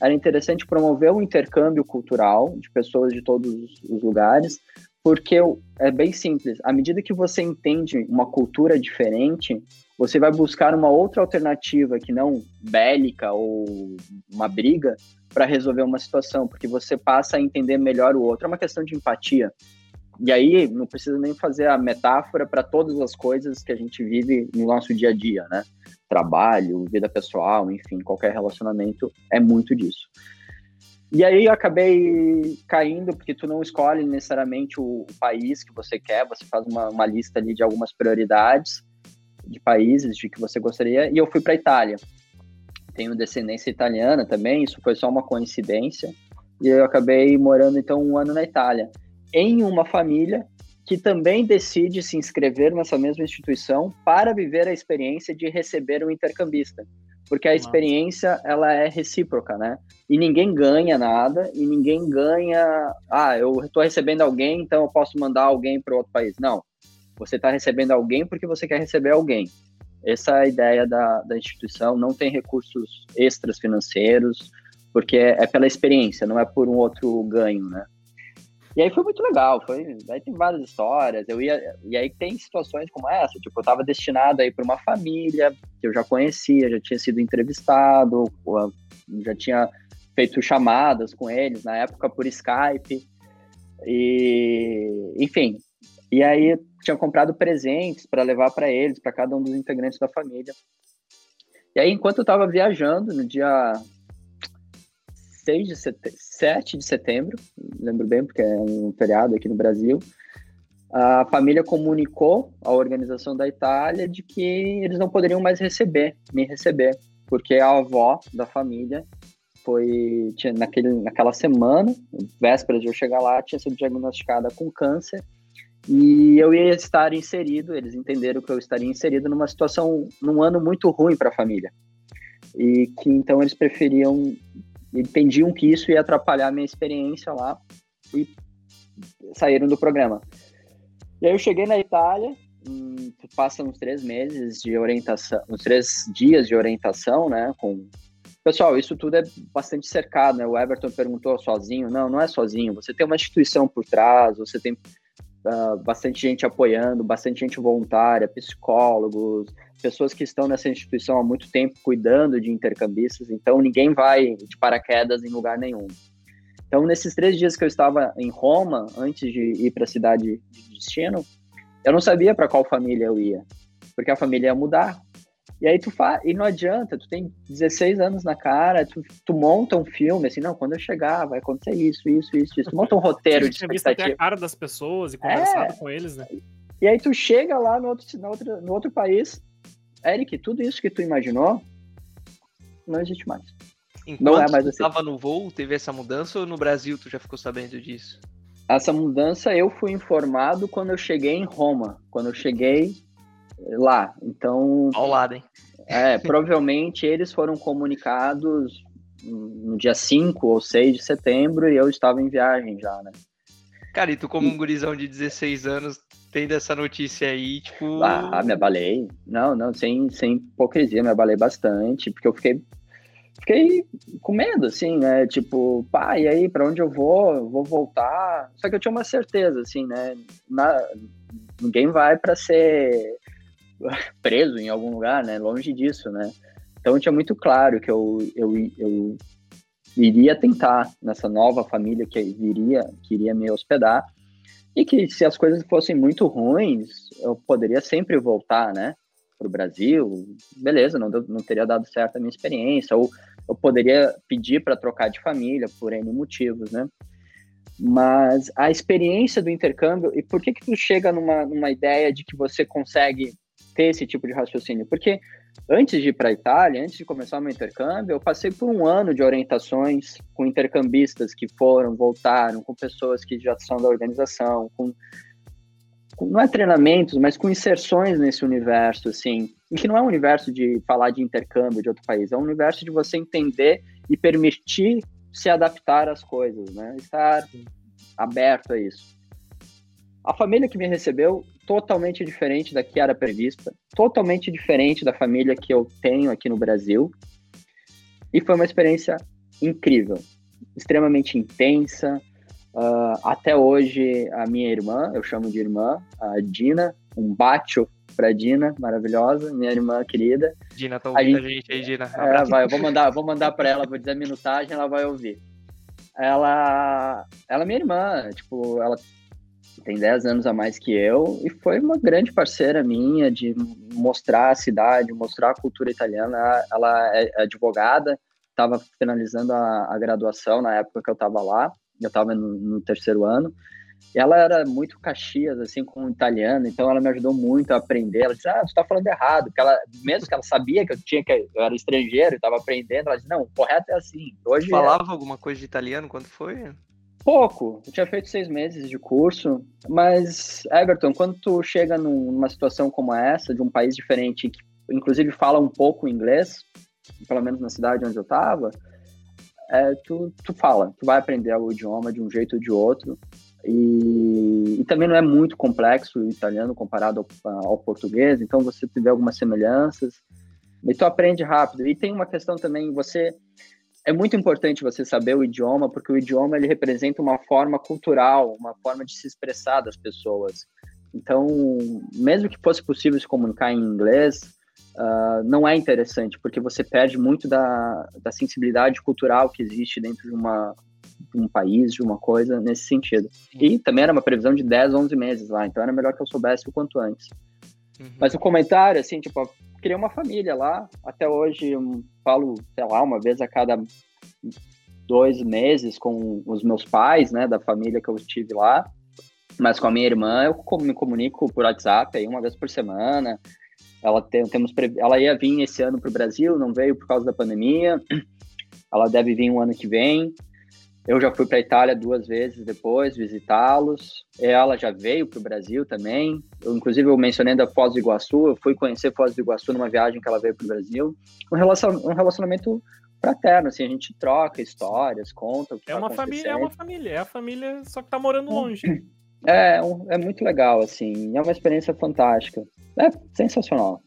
era interessante promover um intercâmbio cultural de pessoas de todos os lugares, porque é bem simples. À medida que você entende uma cultura diferente, você vai buscar uma outra alternativa que não bélica ou uma briga para resolver uma situação, porque você passa a entender melhor o outro. É uma questão de empatia. E aí não precisa nem fazer a metáfora para todas as coisas que a gente vive no nosso dia a dia, né? Trabalho, vida pessoal, enfim, qualquer relacionamento é muito disso. E aí eu acabei caindo, porque tu não escolhe necessariamente o, país que você quer, você faz uma, uma lista ali de algumas prioridades de países de que você gostaria, e eu fui para Itália. Tenho descendência italiana também, isso foi só uma coincidência, e eu acabei morando então um ano na Itália, em uma família que também decide se inscrever nessa mesma instituição para viver a experiência de receber um intercambista, porque a experiência ela é recíproca, né? E ninguém ganha nada e ninguém ganha, ah, eu estou recebendo alguém, então eu posso mandar alguém para outro país. Não, você está recebendo alguém porque você quer receber alguém. Essa é a ideia da, da instituição. Não tem recursos extras financeiros, porque é, é pela experiência, não é por um outro ganho, né? E aí foi muito legal, foi, aí tem várias histórias, eu ia, e aí tem situações como essa, tipo, eu estava destinado aí para uma família que eu já conhecia, já tinha sido entrevistado, já tinha feito chamadas com eles na época por Skype, e enfim, e aí tinha comprado presentes para levar para eles, para cada um dos integrantes da família. E aí, enquanto eu estava viajando, no dia 6 de setembro, 7 de setembro, lembro bem porque é um feriado aqui no Brasil, a família comunicou à organização da Itália de que eles não poderiam mais receber, me receber, porque a avó da família foi tinha, naquele, naquela semana, véspera de eu chegar lá, tinha sido diagnosticada com câncer e eu ia estar inserido, eles entenderam que eu estaria inserido numa situação, num ano muito ruim para a família. E que então eles preferiam, entendiam que isso ia atrapalhar a minha experiência lá e saíram do programa. E aí eu cheguei na Itália, hum, passa uns três meses de orientação, uns três dias de orientação, né, com Pessoal, isso tudo é bastante cercado, né? O Everton perguntou sozinho. Não, não é sozinho. Você tem uma instituição por trás, você tem uh, bastante gente apoiando, bastante gente voluntária, psicólogos, pessoas que estão nessa instituição há muito tempo cuidando de intercambistas, então ninguém vai de paraquedas em lugar nenhum. Então, nesses três dias que eu estava em Roma, antes de ir para a cidade de destino, eu não sabia para qual família eu ia, porque a família ia mudar. E aí tu faz, e não adianta, tu tem 16 anos na cara, tu, tu monta um filme, assim, não, quando eu chegar vai acontecer isso, isso, isso, isso. Tu monta um roteiro de expectativa. Visto até a cara das pessoas e conversado é. com eles, né? E aí tu chega lá no outro, no outro, no outro país, Eric, tudo isso que tu imaginou não existe mais. Enquanto não é mais assim. tu estava no voo, teve essa mudança ou no Brasil tu já ficou sabendo disso? Essa mudança eu fui informado quando eu cheguei em Roma. Quando eu cheguei lá. Então. Ao lado, hein? É, [LAUGHS] provavelmente eles foram comunicados no dia 5 ou 6 de setembro e eu estava em viagem já, né? Cara, e tu como um gurizão de 16 anos, tendo essa notícia aí, tipo... Ah, me abalei. Não, não, sem, sem hipocrisia, me abalei bastante, porque eu fiquei fiquei com medo, assim, né? Tipo, pá, e aí, para onde eu vou? vou voltar? Só que eu tinha uma certeza, assim, né? Na, ninguém vai para ser [LAUGHS] preso em algum lugar, né? Longe disso, né? Então tinha muito claro que eu, eu, eu iria tentar nessa nova família que viria, que iria me hospedar e que se as coisas fossem muito ruins, eu poderia sempre voltar, né? Para o Brasil, beleza, não, não teria dado certo a minha experiência, ou eu poderia pedir para trocar de família por N motivos, né? Mas a experiência do intercâmbio, e por que que tu chega numa, numa ideia de que você consegue ter esse tipo de raciocínio, porque antes de ir para a Itália, antes de começar o meu intercâmbio, eu passei por um ano de orientações com intercambistas que foram, voltaram, com pessoas que já são da organização, com, com não é treinamentos, mas com inserções nesse universo, assim, e que não é um universo de falar de intercâmbio de outro país, é um universo de você entender e permitir se adaptar às coisas, né? Estar aberto a isso. A família que me recebeu totalmente diferente da que era prevista, totalmente diferente da família que eu tenho aqui no Brasil. E foi uma experiência incrível, extremamente intensa. Uh, até hoje, a minha irmã, eu chamo de irmã, a Dina, um bacho pra Dina, maravilhosa, minha irmã querida. Dina, tá ouvindo a gente, aí, Dina. É, vai, eu vou mandar, vou mandar pra ela, vou dizer a minutagem, ela vai ouvir. Ela, ela é minha irmã, tipo, ela tem 10 anos a mais que eu, e foi uma grande parceira minha de mostrar a cidade, mostrar a cultura italiana. Ela é advogada, estava finalizando a, a, graduação na época que eu estava lá, eu estava no, no, terceiro ano. Ela era muito caxias, assim, com italiano, então ela me ajudou muito a aprender. Ela disse, ah, você tá falando errado, ela, mesmo que ela sabia que eu tinha que eu era estrangeiro e estava aprendendo, ela disse, não, o correto é assim. Hoje falava é... alguma coisa de italiano quando foi? Pouco. Eu tinha feito seis meses de curso, mas, Everton, quando tu chega numa situação como essa, de um país diferente, que inclusive fala um pouco inglês, pelo menos na cidade onde eu estava, é, tu, tu fala, tu vai aprender o idioma de um jeito ou de outro. E, e também não é muito complexo o italiano comparado ao, ao português, então você vê algumas semelhanças, e tu aprende rápido. E tem uma questão também, você é muito importante você saber o idioma, porque o idioma ele representa uma forma cultural, uma forma de se expressar das pessoas. Então, mesmo que fosse possível se comunicar em inglês, uh, não é interessante, porque você perde muito da, da sensibilidade cultural que existe dentro de, uma, de um país, de uma coisa nesse sentido. E também era uma previsão de 10, 11 meses lá, então era melhor que eu soubesse o quanto antes. Uhum. Mas o comentário, assim, tipo, criei uma família lá. Até hoje falo, sei lá, uma vez a cada dois meses com os meus pais, né, da família que eu tive lá. Mas com a minha irmã eu me comunico por WhatsApp aí uma vez por semana. Ela tem, temos ela ia vir esse ano para o Brasil, não veio por causa da pandemia. ela deve vir um ano que vem. Eu já fui para a Itália duas vezes depois visitá-los. Ela já veio para o Brasil também. Eu, inclusive, eu mencionei da Foz do Iguaçu. Eu fui conhecer Foz do Iguaçu numa viagem que ela veio para o Brasil. Um, um relacionamento fraterno, assim, a gente troca histórias, conta o que é tá uma família, é uma família, é a família só que tá morando longe. É, é muito legal, assim, é uma experiência fantástica. É sensacional.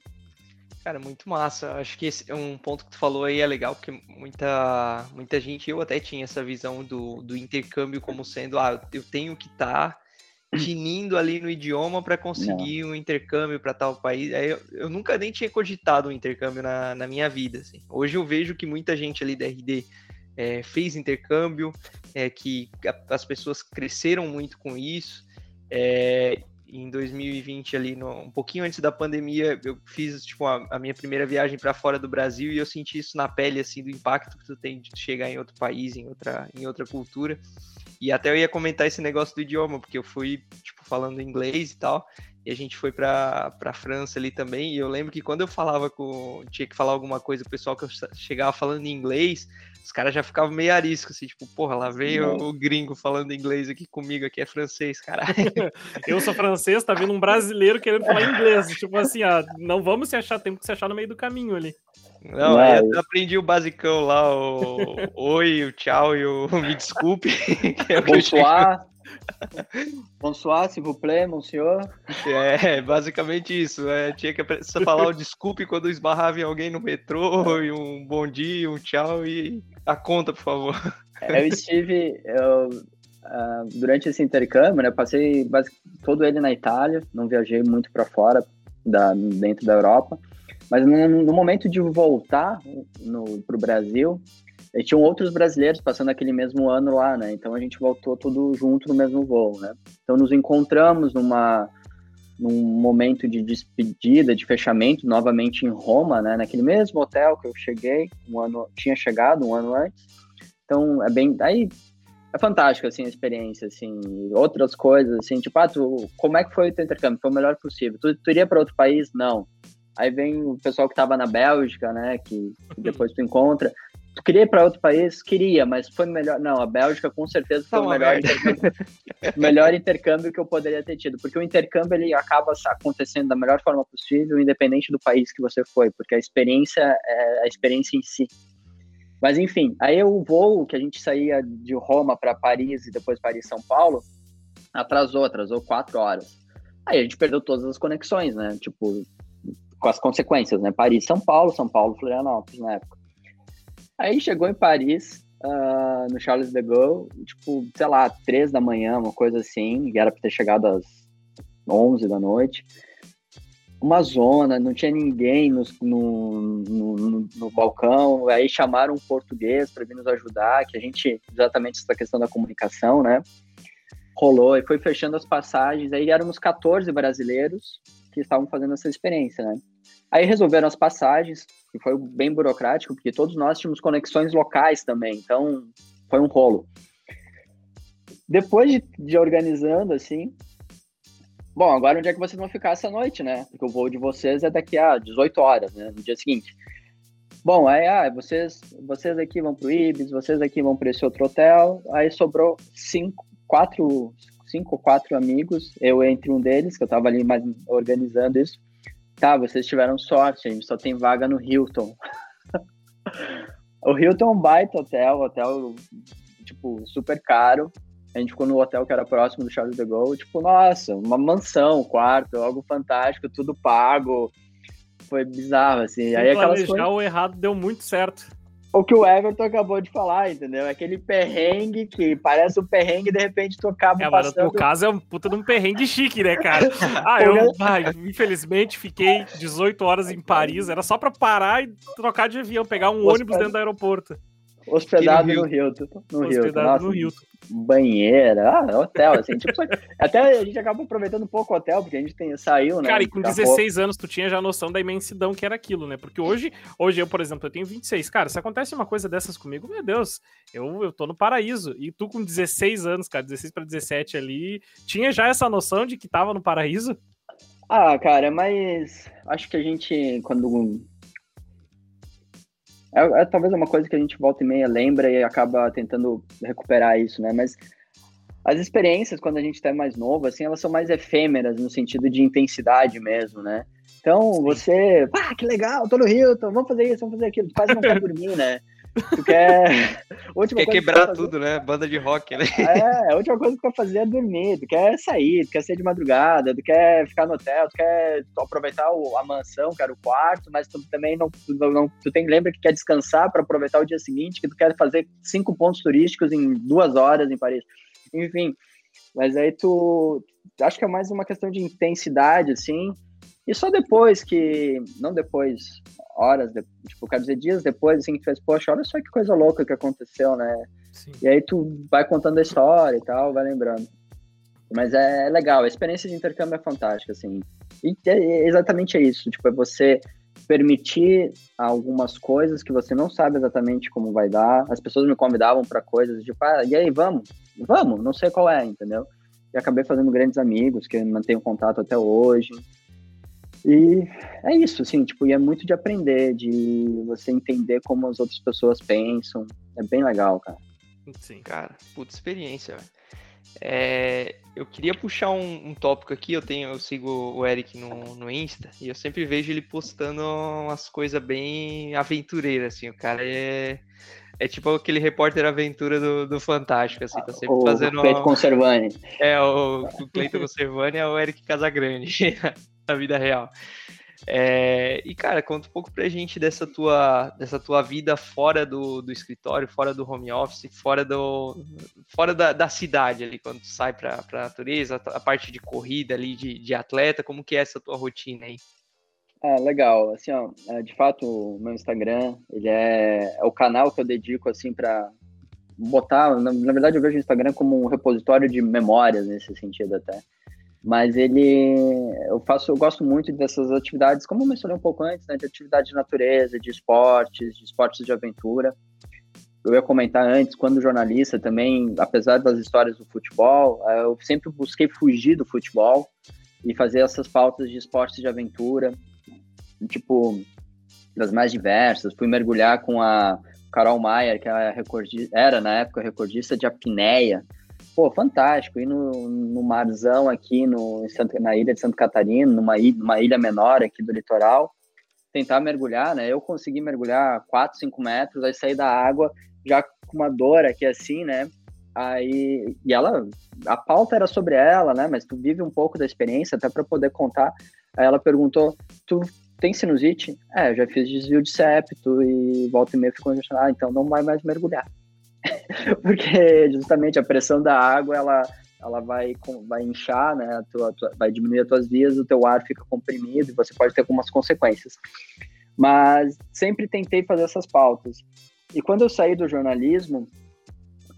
Cara, muito massa. Acho que esse, um ponto que tu falou aí é legal, porque muita, muita gente, eu até tinha essa visão do, do intercâmbio como sendo, ah, eu tenho que estar tá [CLEARS THROAT] tinindo ali no idioma para conseguir Não. um intercâmbio para tal país. Aí eu, eu, nunca nem tinha cogitado um intercâmbio na, na minha vida. Assim. Hoje eu vejo que muita gente ali da RD é, fez intercâmbio, é, que a, as pessoas cresceram muito com isso. É, em 2020 ali, no, um pouquinho antes da pandemia, eu fiz tipo a, a minha primeira viagem para fora do Brasil e eu senti isso na pele assim do impacto que tu tem de chegar em outro país, em outra em outra cultura. E até eu ia comentar esse negócio do idioma, porque eu fui tipo falando inglês e tal, e a gente foi para para França ali também, e eu lembro que quando eu falava com tinha que falar alguma coisa, o pessoal que eu chegava falando em inglês, os caras já ficavam meio arisco, assim, tipo, porra, lá veio o, o gringo falando inglês aqui comigo, aqui é francês, caralho. [LAUGHS] eu sou francês, tá vindo um brasileiro querendo falar inglês. Tipo assim, ó, não vamos se achar, temos que se achar no meio do caminho ali. Não, aí eu aprendi o basicão lá, o oi, o tchau e o [LAUGHS] me desculpe. [LAUGHS] Que é Bonsoir. Bonsoir, s'il vous plaît, monsieur. É, basicamente isso. É, tinha que falar o desculpe quando esbarrava em alguém no metrô, e um bom dia, um tchau e a conta, por favor. É, eu estive, eu, uh, durante esse intercâmbio, né, passei todo ele na Itália, não viajei muito para fora, da, dentro da Europa, mas no, no momento de voltar para o Brasil, e tinham outros brasileiros passando aquele mesmo ano lá, né? Então a gente voltou tudo junto no mesmo voo, né? Então nos encontramos numa num momento de despedida, de fechamento, novamente em Roma, né? Naquele mesmo hotel que eu cheguei, um ano tinha chegado um ano antes. Então é bem, aí é fantástico assim a experiência, assim, outras coisas assim, tipo, ah, tu, como é que foi o teu intercâmbio? Foi o melhor possível. Tu, tu iria para outro país? Não. Aí vem o pessoal que estava na Bélgica, né? Que, que depois tu encontra. Tu queria ir para outro país? Queria, mas foi melhor. Não, a Bélgica com certeza foi o melhor intercâmbio, melhor intercâmbio que eu poderia ter tido, porque o intercâmbio ele acaba acontecendo da melhor forma possível, independente do país que você foi, porque a experiência é a experiência em si. Mas enfim, aí o voo que a gente saía de Roma para Paris e depois Paris São Paulo atrasou, atrasou quatro horas. Aí a gente perdeu todas as conexões, né? Tipo, com as consequências, né? Paris São Paulo, São Paulo Florianópolis na época. Aí chegou em Paris, uh, no Charles de Gaulle, tipo, sei lá, três da manhã, uma coisa assim, e era para ter chegado às 11 da noite. Uma zona, não tinha ninguém no, no, no, no balcão, aí chamaram um português para vir nos ajudar, que a gente, exatamente essa questão da comunicação, né? Rolou e foi fechando as passagens, aí éramos 14 brasileiros que estavam fazendo essa experiência, né? Aí resolveram as passagens, que foi bem burocrático, porque todos nós tínhamos conexões locais também, então foi um rolo. Depois de, de organizando, assim, bom, agora onde é que vocês vão ficar essa noite, né? Porque o voo de vocês é daqui a 18 horas, né? No dia seguinte. Bom, aí, ah, vocês, vocês aqui vão pro Ibis, vocês aqui vão para esse outro hotel. Aí sobrou cinco, quatro, cinco quatro amigos, eu entre um deles, que eu tava ali mais organizando isso. Tá, vocês tiveram sorte, a gente só tem vaga no Hilton. [LAUGHS] o Hilton é um baita hotel, hotel, tipo, super caro. A gente ficou no hotel que era próximo do Charles de Gaulle, tipo, nossa, uma mansão, quarto, algo fantástico, tudo pago. Foi bizarro, assim. Aí aquelas coisas... o errado deu muito certo o que o Everton acabou de falar, entendeu? Aquele perrengue que parece um perrengue e de repente tu acaba é, passando... no caso é um puta de um perrengue chique, né, cara? [LAUGHS] Ah, eu, infelizmente, fiquei 18 horas em Paris, era só pra parar e trocar de avião, pegar um ônibus dentro do aeroporto. Hospedado no Hilton. No Hospedado Hilton. no Hilton. Banheira, ah, hotel, assim, [LAUGHS] tipo, até a gente acaba aproveitando um pouco o hotel, porque a gente tem, saiu, né? Cara, e com 16 anos tu tinha já a noção da imensidão que era aquilo, né? Porque hoje, hoje eu, por exemplo, eu tenho 26. Cara, se acontece uma coisa dessas comigo, meu Deus, eu, eu tô no paraíso. E tu com 16 anos, cara, 16 para 17 ali, tinha já essa noção de que tava no paraíso? Ah, cara, mas acho que a gente, quando é, é, talvez uma coisa que a gente volta e meia lembra e acaba tentando recuperar isso, né? Mas as experiências, quando a gente está mais novo, assim, elas são mais efêmeras no sentido de intensidade mesmo, né? Então, Sim. você, ah, que legal, tô no Hilton, vamos fazer isso, vamos fazer aquilo, quase não quer dormir, né? Tu quer. [LAUGHS] quer quebrar que tudo, né? Banda de rock, né? É, a última coisa que tu quer fazer é dormir. Tu quer sair, tu quer sair de madrugada, tu quer ficar no hotel, tu quer aproveitar a mansão, que era o quarto, mas tu também não. Tu, não, tu tem, lembra que quer descansar para aproveitar o dia seguinte, que tu quer fazer cinco pontos turísticos em duas horas em Paris. Enfim. Mas aí tu. Acho que é mais uma questão de intensidade, assim. E só depois que. Não depois, horas, de, tipo, quero dizer, dias depois, assim, que fez, poxa, olha só que coisa louca que aconteceu, né? Sim. E aí tu vai contando a história e tal, vai lembrando. Mas é, é legal, a experiência de intercâmbio é fantástica, assim. E é exatamente isso, tipo, é você permitir algumas coisas que você não sabe exatamente como vai dar. As pessoas me convidavam para coisas, tipo, ah, e aí, vamos? Vamos, não sei qual é, entendeu? E acabei fazendo grandes amigos que mantenho contato até hoje. E é isso, assim, tipo, e é muito de aprender, de você entender como as outras pessoas pensam. É bem legal, cara. Sim, cara, puta experiência, é, eu queria puxar um, um, tópico aqui. Eu tenho, eu sigo o Eric no, no Insta e eu sempre vejo ele postando umas coisas bem aventureiras, assim. O cara é, é tipo aquele repórter aventura do, do Fantástico, assim, tá sempre o fazendo. O Cleiton Conservani. É, o, o Cleiton Conservani é o Eric Casagrande. [LAUGHS] [LAUGHS] na vida real. É, e, cara, conta um pouco pra gente dessa tua, dessa tua vida fora do, do escritório, fora do home office, fora, do, fora da, da cidade ali, quando tu sai pra, pra natureza, a parte de corrida ali, de, de atleta, como que é essa tua rotina aí? É, legal. Assim, ó, é, de fato, o meu Instagram, ele é, é o canal que eu dedico, assim, para botar... Na, na verdade, eu vejo o Instagram como um repositório de memórias, nesse sentido até mas ele eu faço eu gosto muito dessas atividades como eu mencionei um pouco antes né, de atividade de natureza de esportes de esportes de aventura. Eu ia comentar antes quando jornalista também apesar das histórias do futebol eh, eu sempre busquei fugir do futebol e fazer essas pautas de esportes de aventura tipo das mais diversas. Fui mergulhar com a Carol Maier que é era na época recordista de apneia pô, fantástico. Ir no, no marzão aqui no, na ilha de Santa Catarina, numa ilha, numa ilha menor aqui do litoral, tentar mergulhar, né? Eu consegui mergulhar 4, 5 metros, aí sair da água já com uma dor aqui assim, né? Aí, e ela, a pauta era sobre ela, né? Mas tu vive um pouco da experiência até para poder contar. Aí ela perguntou: Tu tem sinusite? É, eu já fiz desvio de septo e volta e meia ficou ah, então não vai mais mergulhar. [LAUGHS] porque justamente a pressão da água ela, ela vai, vai inchar, né? A tua, tua, vai diminuir as tuas vias, o teu ar fica comprimido e você pode ter algumas consequências. Mas sempre tentei fazer essas pautas. E quando eu saí do jornalismo,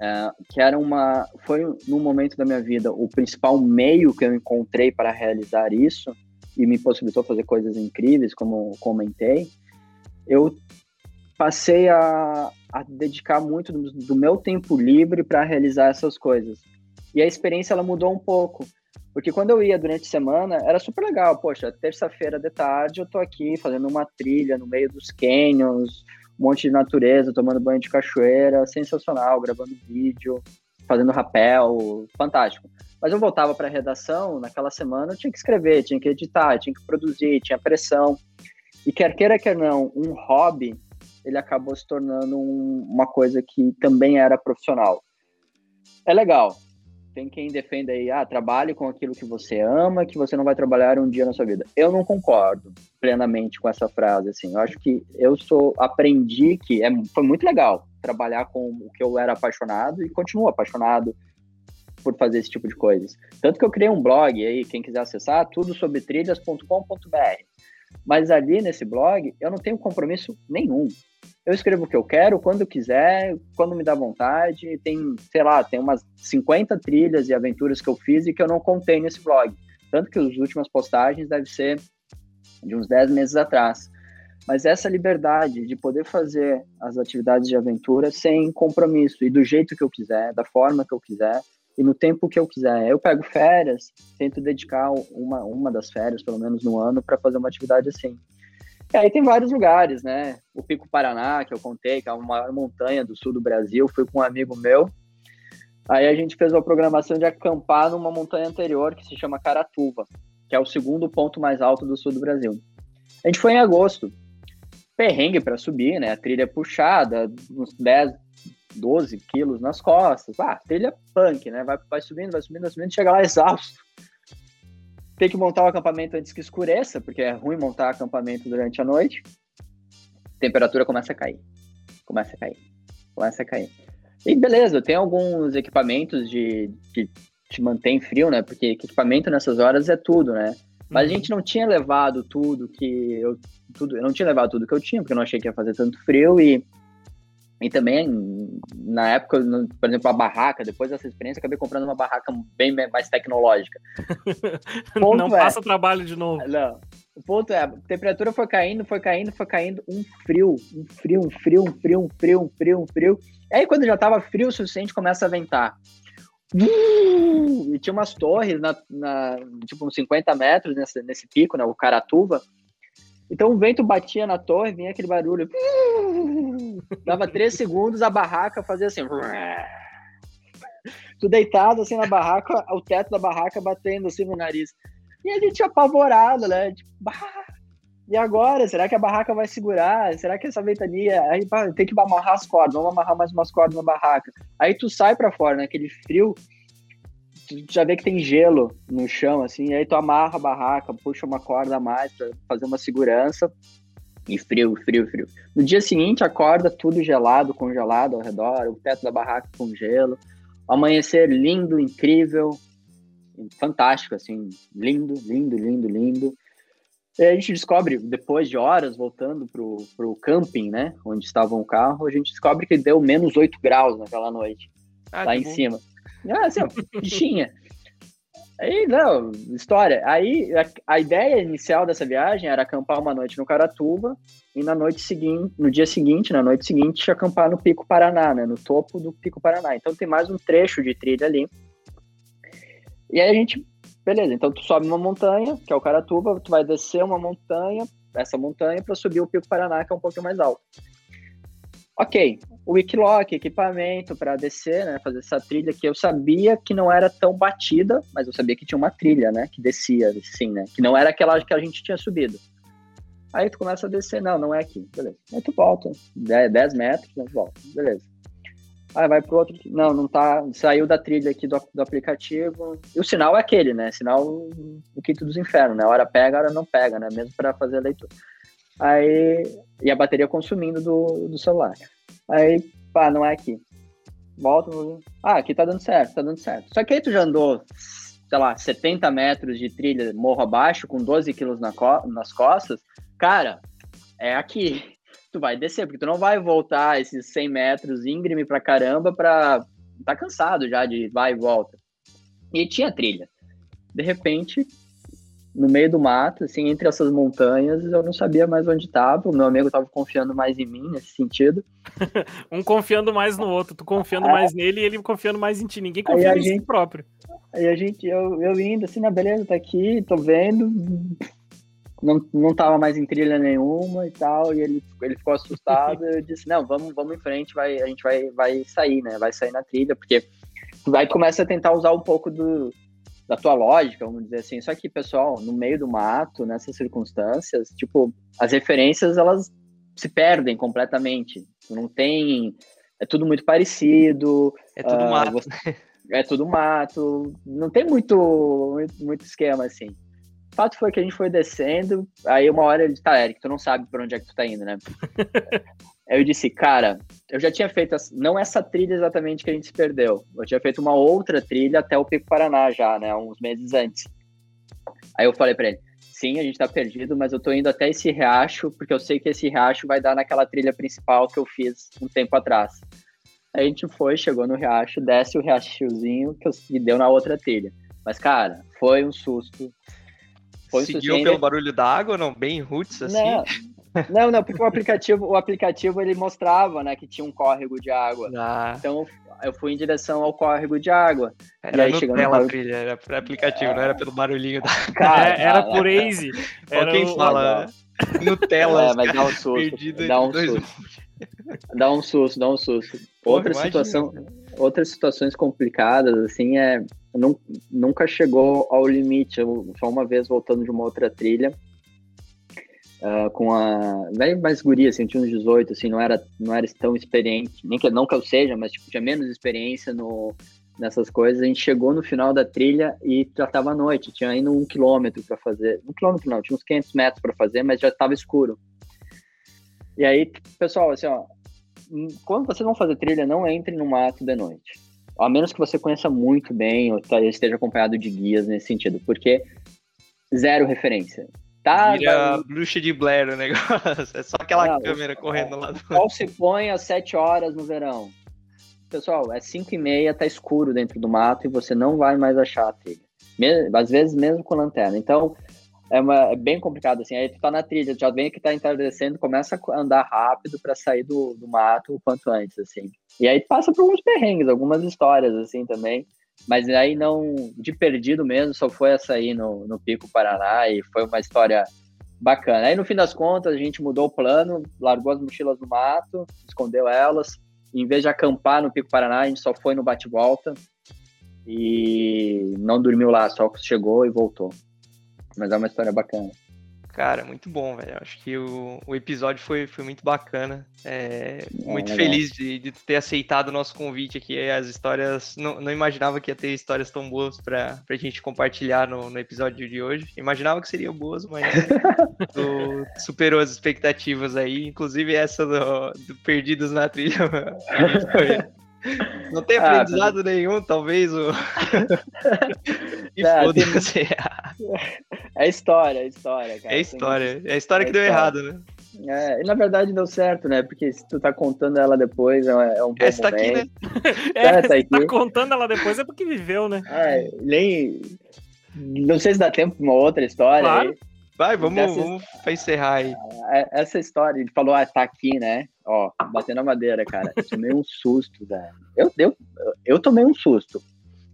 é, que era uma foi num momento da minha vida o principal meio que eu encontrei para realizar isso e me possibilitou fazer coisas incríveis, como comentei, eu passei a, a dedicar muito do, do meu tempo livre para realizar essas coisas. E a experiência ela mudou um pouco, porque quando eu ia durante a semana, era super legal. Poxa, terça-feira de tarde eu tô aqui fazendo uma trilha no meio dos canyons, um monte de natureza, tomando banho de cachoeira, sensacional, gravando vídeo, fazendo rapel, fantástico. Mas eu voltava para a redação, naquela semana eu tinha que escrever, tinha que editar, tinha que produzir, tinha pressão. E quer queira, quer não, um hobby ele acabou se tornando um, uma coisa que também era profissional. É legal. Tem quem defenda aí, ah, trabalhe com aquilo que você ama, que você não vai trabalhar um dia na sua vida. Eu não concordo plenamente com essa frase, assim. Eu acho que eu sou aprendi que é, foi muito legal trabalhar com o que eu era apaixonado e continuo apaixonado por fazer esse tipo de coisas. Tanto que eu criei um blog aí, quem quiser acessar, tudo sobre trilhas.com.br. Mas ali nesse blog, eu não tenho compromisso nenhum. Eu escrevo o que eu quero, quando quiser, quando me dá vontade. Tem, sei lá, tem umas 50 trilhas e aventuras que eu fiz e que eu não contei nesse blog. Tanto que as últimas postagens devem ser de uns 10 meses atrás. Mas essa liberdade de poder fazer as atividades de aventura sem compromisso e do jeito que eu quiser, da forma que eu quiser e no tempo que eu quiser. Eu pego férias, tento dedicar uma, uma das férias, pelo menos no ano, para fazer uma atividade assim E aí tem vários lugares, né? O Pico Paraná, que eu contei, que é uma montanha do sul do Brasil, fui com um amigo meu. Aí a gente fez uma programação de acampar numa montanha anterior que se chama Caratuva, que é o segundo ponto mais alto do sul do Brasil. A gente foi em agosto. Perrengue para subir, né? A trilha é puxada, uns 10, 12 quilos nas costas. Ah, trilha punk, né? Vai, vai subindo, vai subindo, vai subindo, chega lá exausto. Tem que montar o acampamento antes que escureça, porque é ruim montar acampamento durante a noite. A temperatura começa a cair. Começa a cair. Começa a cair. E beleza, tem alguns equipamentos de, que te mantém frio, né? Porque equipamento nessas horas é tudo, né? Mas uhum. a gente não tinha levado tudo que eu tudo, eu não tinha levado tudo que eu tinha, porque eu não achei que ia fazer tanto frio e e também, na época, por exemplo, a barraca, depois dessa experiência, acabei comprando uma barraca bem mais tecnológica. [LAUGHS] não é, passa trabalho de novo. Não. O ponto é, a temperatura foi caindo, foi caindo, foi caindo, um frio, um frio, um frio, um frio, um frio, um frio, um frio. E aí, quando já tava frio o suficiente, começa a ventar. E tinha umas torres, na, na, tipo, uns 50 metros nesse, nesse pico, né, o Caratuva, então o vento batia na torre, vinha aquele barulho. Dava três segundos, a barraca fazia assim. [LAUGHS] Tu deitado assim na barraca, o teto da barraca batendo assim no nariz. E a gente apavorado, né? Tipo, e agora? Será que a barraca vai segurar? Será que essa ventania. Aí pá, tem que amarrar as cordas, vamos amarrar mais umas cordas na barraca. Aí tu sai para fora, naquele né? frio, tu já vê que tem gelo no chão, assim, aí tu amarra a barraca, puxa uma corda a mais para fazer uma segurança. E frio, frio, frio. No dia seguinte, acorda tudo gelado, congelado ao redor, o teto da barraca com gelo. Amanhecer lindo, incrível, fantástico, assim, lindo, lindo, lindo, lindo. E a gente descobre, depois de horas, voltando pro, pro camping, né, onde estava o carro, a gente descobre que deu menos 8 graus naquela noite, ah, lá em bom. cima. Ah, assim, ó. Aí, não, história. Aí, a, a, ideia inicial dessa viagem era acampar uma noite no Caratuba e na noite seguinte, no dia seguinte, na noite seguinte, acampar no Pico Paraná, né, no topo do Pico Paraná. Então tem mais um trecho de trilha ali. E aí a gente, beleza, então tu sobe uma montanha, que é o Caratuba, tu vai descer uma montanha, essa montanha para subir o Pico Paraná, que é um pouquinho mais alto. Ok, o Wikiloc, equipamento para descer, né, fazer essa trilha que eu sabia que não era tão batida, mas eu sabia que tinha uma trilha, né, que descia, sim, né, que não era aquela que a gente tinha subido. Aí tu começa a descer, não, não é aqui, beleza. Aí tu volta, 10, metros, né, volta, beleza. Aí vai pro outro, não, não tá, saiu da trilha aqui do, do aplicativo, e o sinal é aquele, né, sinal do quinto dos infernos, né, hora pega, hora não pega, né, mesmo para fazer a leitura. Aí, e a bateria consumindo do, do celular. Aí, pá, não é aqui. Volta, ah, aqui tá dando certo, tá dando certo. Só que aí tu já andou, sei lá, 70 metros de trilha morro abaixo, com 12 quilos na co nas costas, cara, é aqui. [LAUGHS] Tu vai descer, porque tu não vai voltar esses 100 metros íngreme pra caramba pra... Tá cansado já de vai e volta. E tinha trilha. De repente, no meio do mato, assim, entre essas montanhas, eu não sabia mais onde estava. O meu amigo estava confiando mais em mim nesse sentido. [LAUGHS] um confiando mais no outro, tu confiando é. mais nele e ele confiando mais em ti. Ninguém confia em gente, si próprio. Aí a gente, eu, eu indo assim, na beleza, tá aqui, tô vendo. Não, não tava mais em trilha nenhuma e tal, e ele, ele ficou assustado. eu [LAUGHS] disse: Não, vamos, vamos em frente, vai, a gente vai, vai sair, né? Vai sair na trilha, porque aí começa a tentar usar um pouco do, da tua lógica, vamos dizer assim. Só que, pessoal, no meio do mato, nessas circunstâncias, tipo, as referências, elas se perdem completamente. Não tem... É tudo muito parecido. É tudo uh, mato. Você, é tudo mato. Não tem muito, muito, muito esquema, assim. O fato foi que a gente foi descendo, aí uma hora ele disse, tá, Eric, tu não sabe por onde é que tu tá indo, né? [LAUGHS] Aí eu disse, cara, eu já tinha feito, não essa trilha exatamente que a gente se perdeu. Eu tinha feito uma outra trilha até o Pico Paraná já, né? Uns meses antes. Aí eu falei para ele, sim, a gente tá perdido, mas eu tô indo até esse riacho, porque eu sei que esse riacho vai dar naquela trilha principal que eu fiz um tempo atrás. Aí a gente foi, chegou no riacho, desce o riachozinho que eu, me deu na outra trilha. Mas, cara, foi um susto. Foi um Seguiu pelo barulho da água, não? Bem roots, assim? Não, não, não, porque o aplicativo, o aplicativo ele mostrava, né, que tinha um córrego de água. Ah. Então eu fui em direção ao córrego de água. Era e aí, chegando trilha, era por aplicativo, é... não era pelo barulhinho da. [LAUGHS] Cara, era, era por Waze. Era quem o... fala, né? Nutella. É, mas [LAUGHS] dá um susto. Dá um susto. Dá um susto, dá um susto. Outra Pô, situação, outras situações complicadas, assim, é nunca chegou ao limite. Eu, só uma vez voltando de uma outra trilha, uh, com a. Bem mais guria, assim, tinha uns 18, assim, não era, não era tão experiente, nem que, não que eu seja, mas tipo, tinha menos experiência no, nessas coisas. A gente chegou no final da trilha e já estava à noite, tinha ainda um quilômetro para fazer. Um quilômetro não, tinha uns 500 metros para fazer, mas já estava escuro. E aí, pessoal, assim, ó, quando vocês vão fazer trilha, não entre no mato de noite. A menos que você conheça muito bem ou tá, esteja acompanhado de guias nesse sentido, porque zero referência. Tá, Vira bruxa de Blair o negócio. [LAUGHS] É só aquela não, câmera correndo lá. Do... Qual se põe às 7 horas no verão? Pessoal, é 5 e meia, tá escuro dentro do mato e você não vai mais achar a trilha. Às vezes mesmo com lanterna. Então, é, uma, é bem complicado, assim. Aí tu tá na trilha, já vem que tá entardecendo, começa a andar rápido para sair do, do mato o quanto antes, assim. E aí passa por uns perrengues, algumas histórias, assim, também. Mas aí não, de perdido mesmo, só foi essa aí no, no Pico Paraná e foi uma história bacana. Aí no fim das contas a gente mudou o plano, largou as mochilas no mato, escondeu elas. Em vez de acampar no Pico Paraná, a gente só foi no bate-volta e não dormiu lá, só chegou e voltou. Mas é uma história bacana. Cara, muito bom, velho. Acho que o, o episódio foi, foi muito bacana. É, é, muito feliz de, de, ter aceitado o nosso convite aqui. As histórias. Não, não imaginava que ia ter histórias tão boas pra, pra gente compartilhar no, no episódio de hoje. Imaginava que seriam boas, mas [LAUGHS] do, superou as expectativas aí. Inclusive essa do, do Perdidos na Trilha. [LAUGHS] Não tem ah, aprendizado ah, nenhum, talvez o. [LAUGHS] [LAUGHS] e foda-se. [LAUGHS] É história, é história, cara. É história. É a história é que história. deu errado, né? É, e na verdade deu certo, né? Porque se tu tá contando ela depois, é, é um bom Essa tá aqui, né? É, é tá, aqui. tá contando ela depois é porque viveu, né? É, nem... Não sei se dá tempo pra uma outra história. Claro. Aí. Vai, vamos, Dessa... vamos encerrar aí. É, essa história, ele falou, ah, tá aqui, né? Ó, batendo a madeira, cara. Eu tomei um susto, velho. Eu, eu, eu tomei um susto.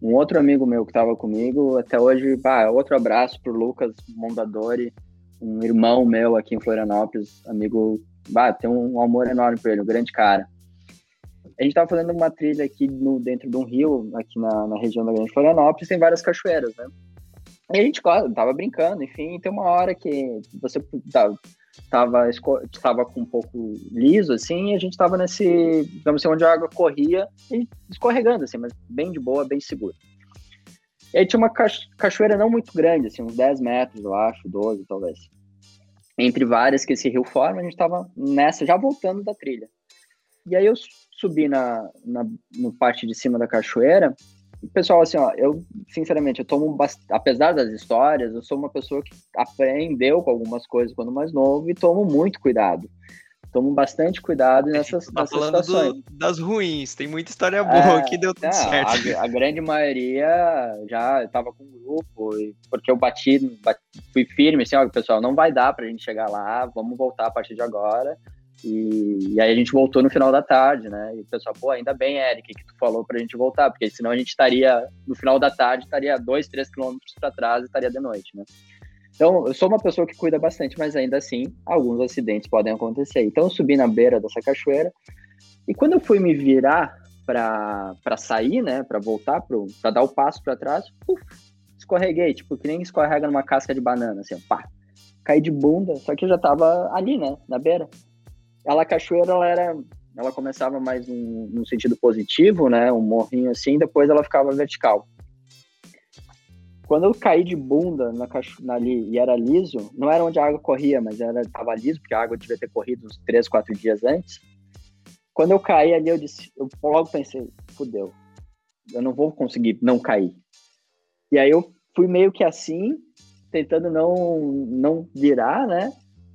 Um outro amigo meu que tava comigo, até hoje, pá, outro abraço pro Lucas Mondadori, um irmão meu aqui em Florianópolis, amigo, bah, tem um amor enorme por ele, um grande cara. A gente tava fazendo uma trilha aqui no, dentro de um rio, aqui na, na região da Grande Florianópolis, tem várias cachoeiras, né? E a gente tava brincando, enfim, tem uma hora que você tava, tava, tava com um pouco liso, assim, e a gente tava nesse, digamos assim, onde a água corria, e escorregando, assim, mas bem de boa, bem seguro. E aí tinha uma cachoeira não muito grande, assim, uns 10 metros, eu acho, 12 talvez. Entre várias que esse rio forma, a gente tava nessa, já voltando da trilha. E aí eu subi na, na no parte de cima da cachoeira, pessoal, assim, ó, eu, sinceramente, eu tomo, apesar das histórias, eu sou uma pessoa que aprendeu com algumas coisas quando mais novo e tomo muito cuidado. Tomo bastante cuidado nessas, tá nessas falando situações. Do, das ruins, tem muita história boa é, que deu tudo é, certo. A, a, grande maioria já estava com um grupo, porque eu bati, bati, fui firme, assim, ó, pessoal, não vai dar pra gente chegar lá, vamos voltar a partir de agora. E, e, aí a gente voltou no final da tarde, né? E o pessoal, pô, ainda bem, Eric, que tu falou pra gente voltar, porque senão a gente estaria, no final da tarde, estaria dois, três quilômetros para trás e estaria de noite, né? Então, eu sou uma pessoa que cuida bastante, mas ainda assim, alguns acidentes podem acontecer. Então, eu subi na beira dessa cachoeira e quando eu fui me virar para sair, né, para voltar, para dar o passo para trás, uf, escorreguei, tipo, que nem escorrega numa casca de banana, assim, pá. Caí de bunda, só que eu já tava ali, né, na beira. Ela, a cachoeira, ela era. Ela começava mais num, sentido positivo, né? Um morrinho assim, depois ela ficava vertical. Quando eu caí de bunda na, na ali e era liso, não era onde a água corria, mas era tava liso, porque a água devia ter corrido uns 3, 4 dias antes. Quando eu caí ali, eu disse, eu logo pensei, fudeu, eu não vou conseguir não cair. E aí eu fui meio que assim, tentando não não virar, né?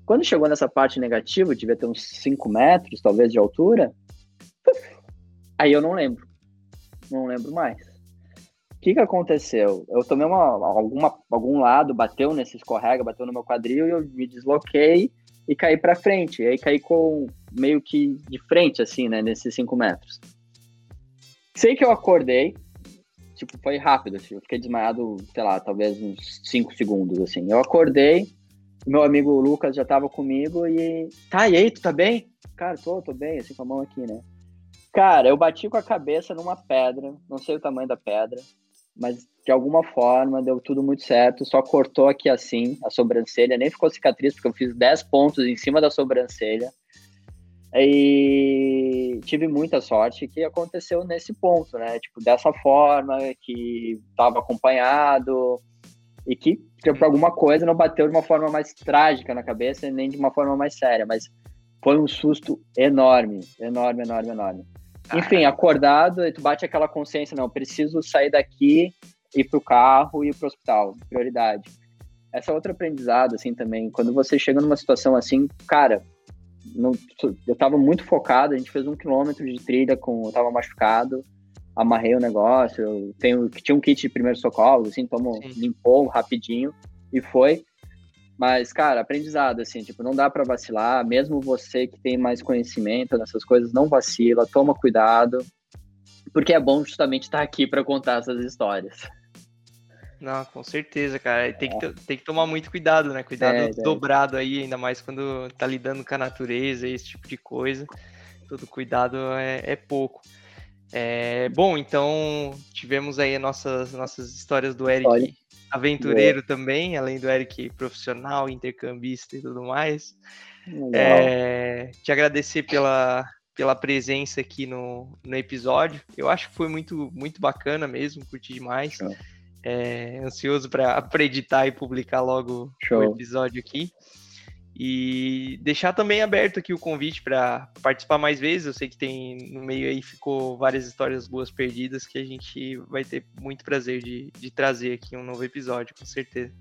Quando chegou nessa parte negativa, devia ter uns 5 metros, talvez, de altura. Aí eu não lembro. Não lembro mais. O que, que aconteceu? Eu tomei uma, alguma, algum lado, bateu nesse escorrega, bateu no meu quadril e eu me desloquei e caí para frente. E aí caí com meio que de frente, assim, né, nesses 5 metros. Sei que eu acordei, tipo, foi rápido, assim, eu fiquei desmaiado, sei lá, talvez uns 5 segundos, assim. Eu acordei, Meu amigo Lucas já tava comigo e. Tá, e aí, tu tá bem? Cara, tô, tô bem, assim, com a mão aqui, né? Cara, eu bati com a cabeça numa pedra, não sei o tamanho da pedra, mas de alguma forma deu tudo muito certo, só cortou aqui assim a sobrancelha, nem ficou cicatriz, porque eu fiz 10 pontos em cima da sobrancelha. E tive muita sorte que aconteceu nesse ponto, né? Tipo, dessa forma, que estava acompanhado e que, por alguma coisa, não bateu de uma forma mais trágica na cabeça, nem de uma forma mais séria, mas foi um susto enorme, enorme, enorme, enorme. Enfim, acordado, tu bate aquela consciência, não, preciso sair daqui, ir pro carro e ir pro hospital, prioridade. Essa é outra aprendizado, assim, também. Quando você chega numa situação assim, cara, não, eu tava muito focado, a gente fez um quilômetro de trilha com, eu tava machucado, amarrei o negócio, eu tenho, tinha um kit de primeiro socorro, assim, tomo, limpou rapidinho e foi. Mas, cara, aprendizado, assim, tipo, não dá para vacilar, mesmo você que tem mais conhecimento nessas coisas, não vacila, toma cuidado, porque é bom justamente estar aqui para contar essas histórias. Não, com certeza, cara. Tem que, tem que tomar muito cuidado, né? Cuidado é, é. dobrado aí, ainda mais quando tá lidando com a natureza, esse tipo de coisa. Todo cuidado é, é pouco. É, bom, então tivemos aí nossas, nossas histórias do Eric Olha. aventureiro é. também, além do Eric profissional, intercambista e tudo mais. É, te agradecer pela, pela presença aqui no, no episódio. Eu acho que foi muito, muito bacana mesmo, curti demais. É, ansioso para editar e publicar logo Show. o episódio aqui. E deixar também aberto aqui o convite para participar mais vezes. Eu sei que tem no meio aí ficou várias histórias boas perdidas que a gente vai ter muito prazer de, de trazer aqui um novo episódio, com certeza.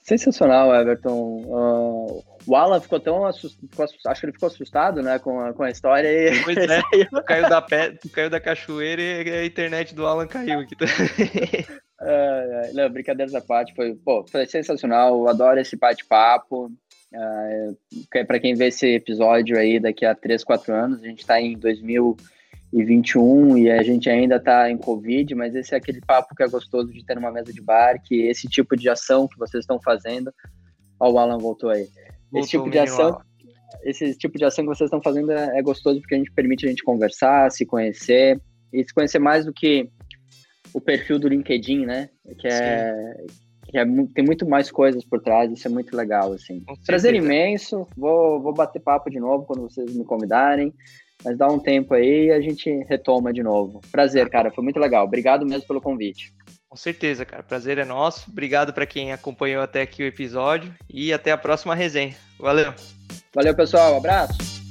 Sensacional, Everton. Uh, o Alan ficou tão assustado, acho que ele ficou assustado, né, com a, com a história. E... Pois [LAUGHS] é, caiu da, pé, caiu da cachoeira e a internet do Alan caiu aqui também. [LAUGHS] Uh, não, brincadeiras à parte, foi, pô, foi sensacional, eu adoro esse bate-papo. Uh, para quem vê esse episódio aí daqui a 3, 4 anos, a gente está em 2021 e a gente ainda está em Covid, mas esse é aquele papo que é gostoso de ter uma mesa de bar, que esse tipo de ação que vocês estão fazendo. Ó, o Alan voltou aí. Voltou esse tipo de ação. Esse tipo de ação que vocês estão fazendo é, é gostoso porque a gente permite a gente conversar, se conhecer e se conhecer mais do que o perfil do LinkedIn, né? Que é, que é, tem muito mais coisas por trás, isso é muito legal, assim. Prazer imenso, vou, vou bater papo de novo quando vocês me convidarem, mas dá um tempo aí e a gente retoma de novo. Prazer, cara, foi muito legal. Obrigado mesmo pelo convite. Com certeza, cara. Prazer é nosso. Obrigado para quem acompanhou até aqui o episódio e até a próxima resenha. Valeu. Valeu, pessoal. Abraço.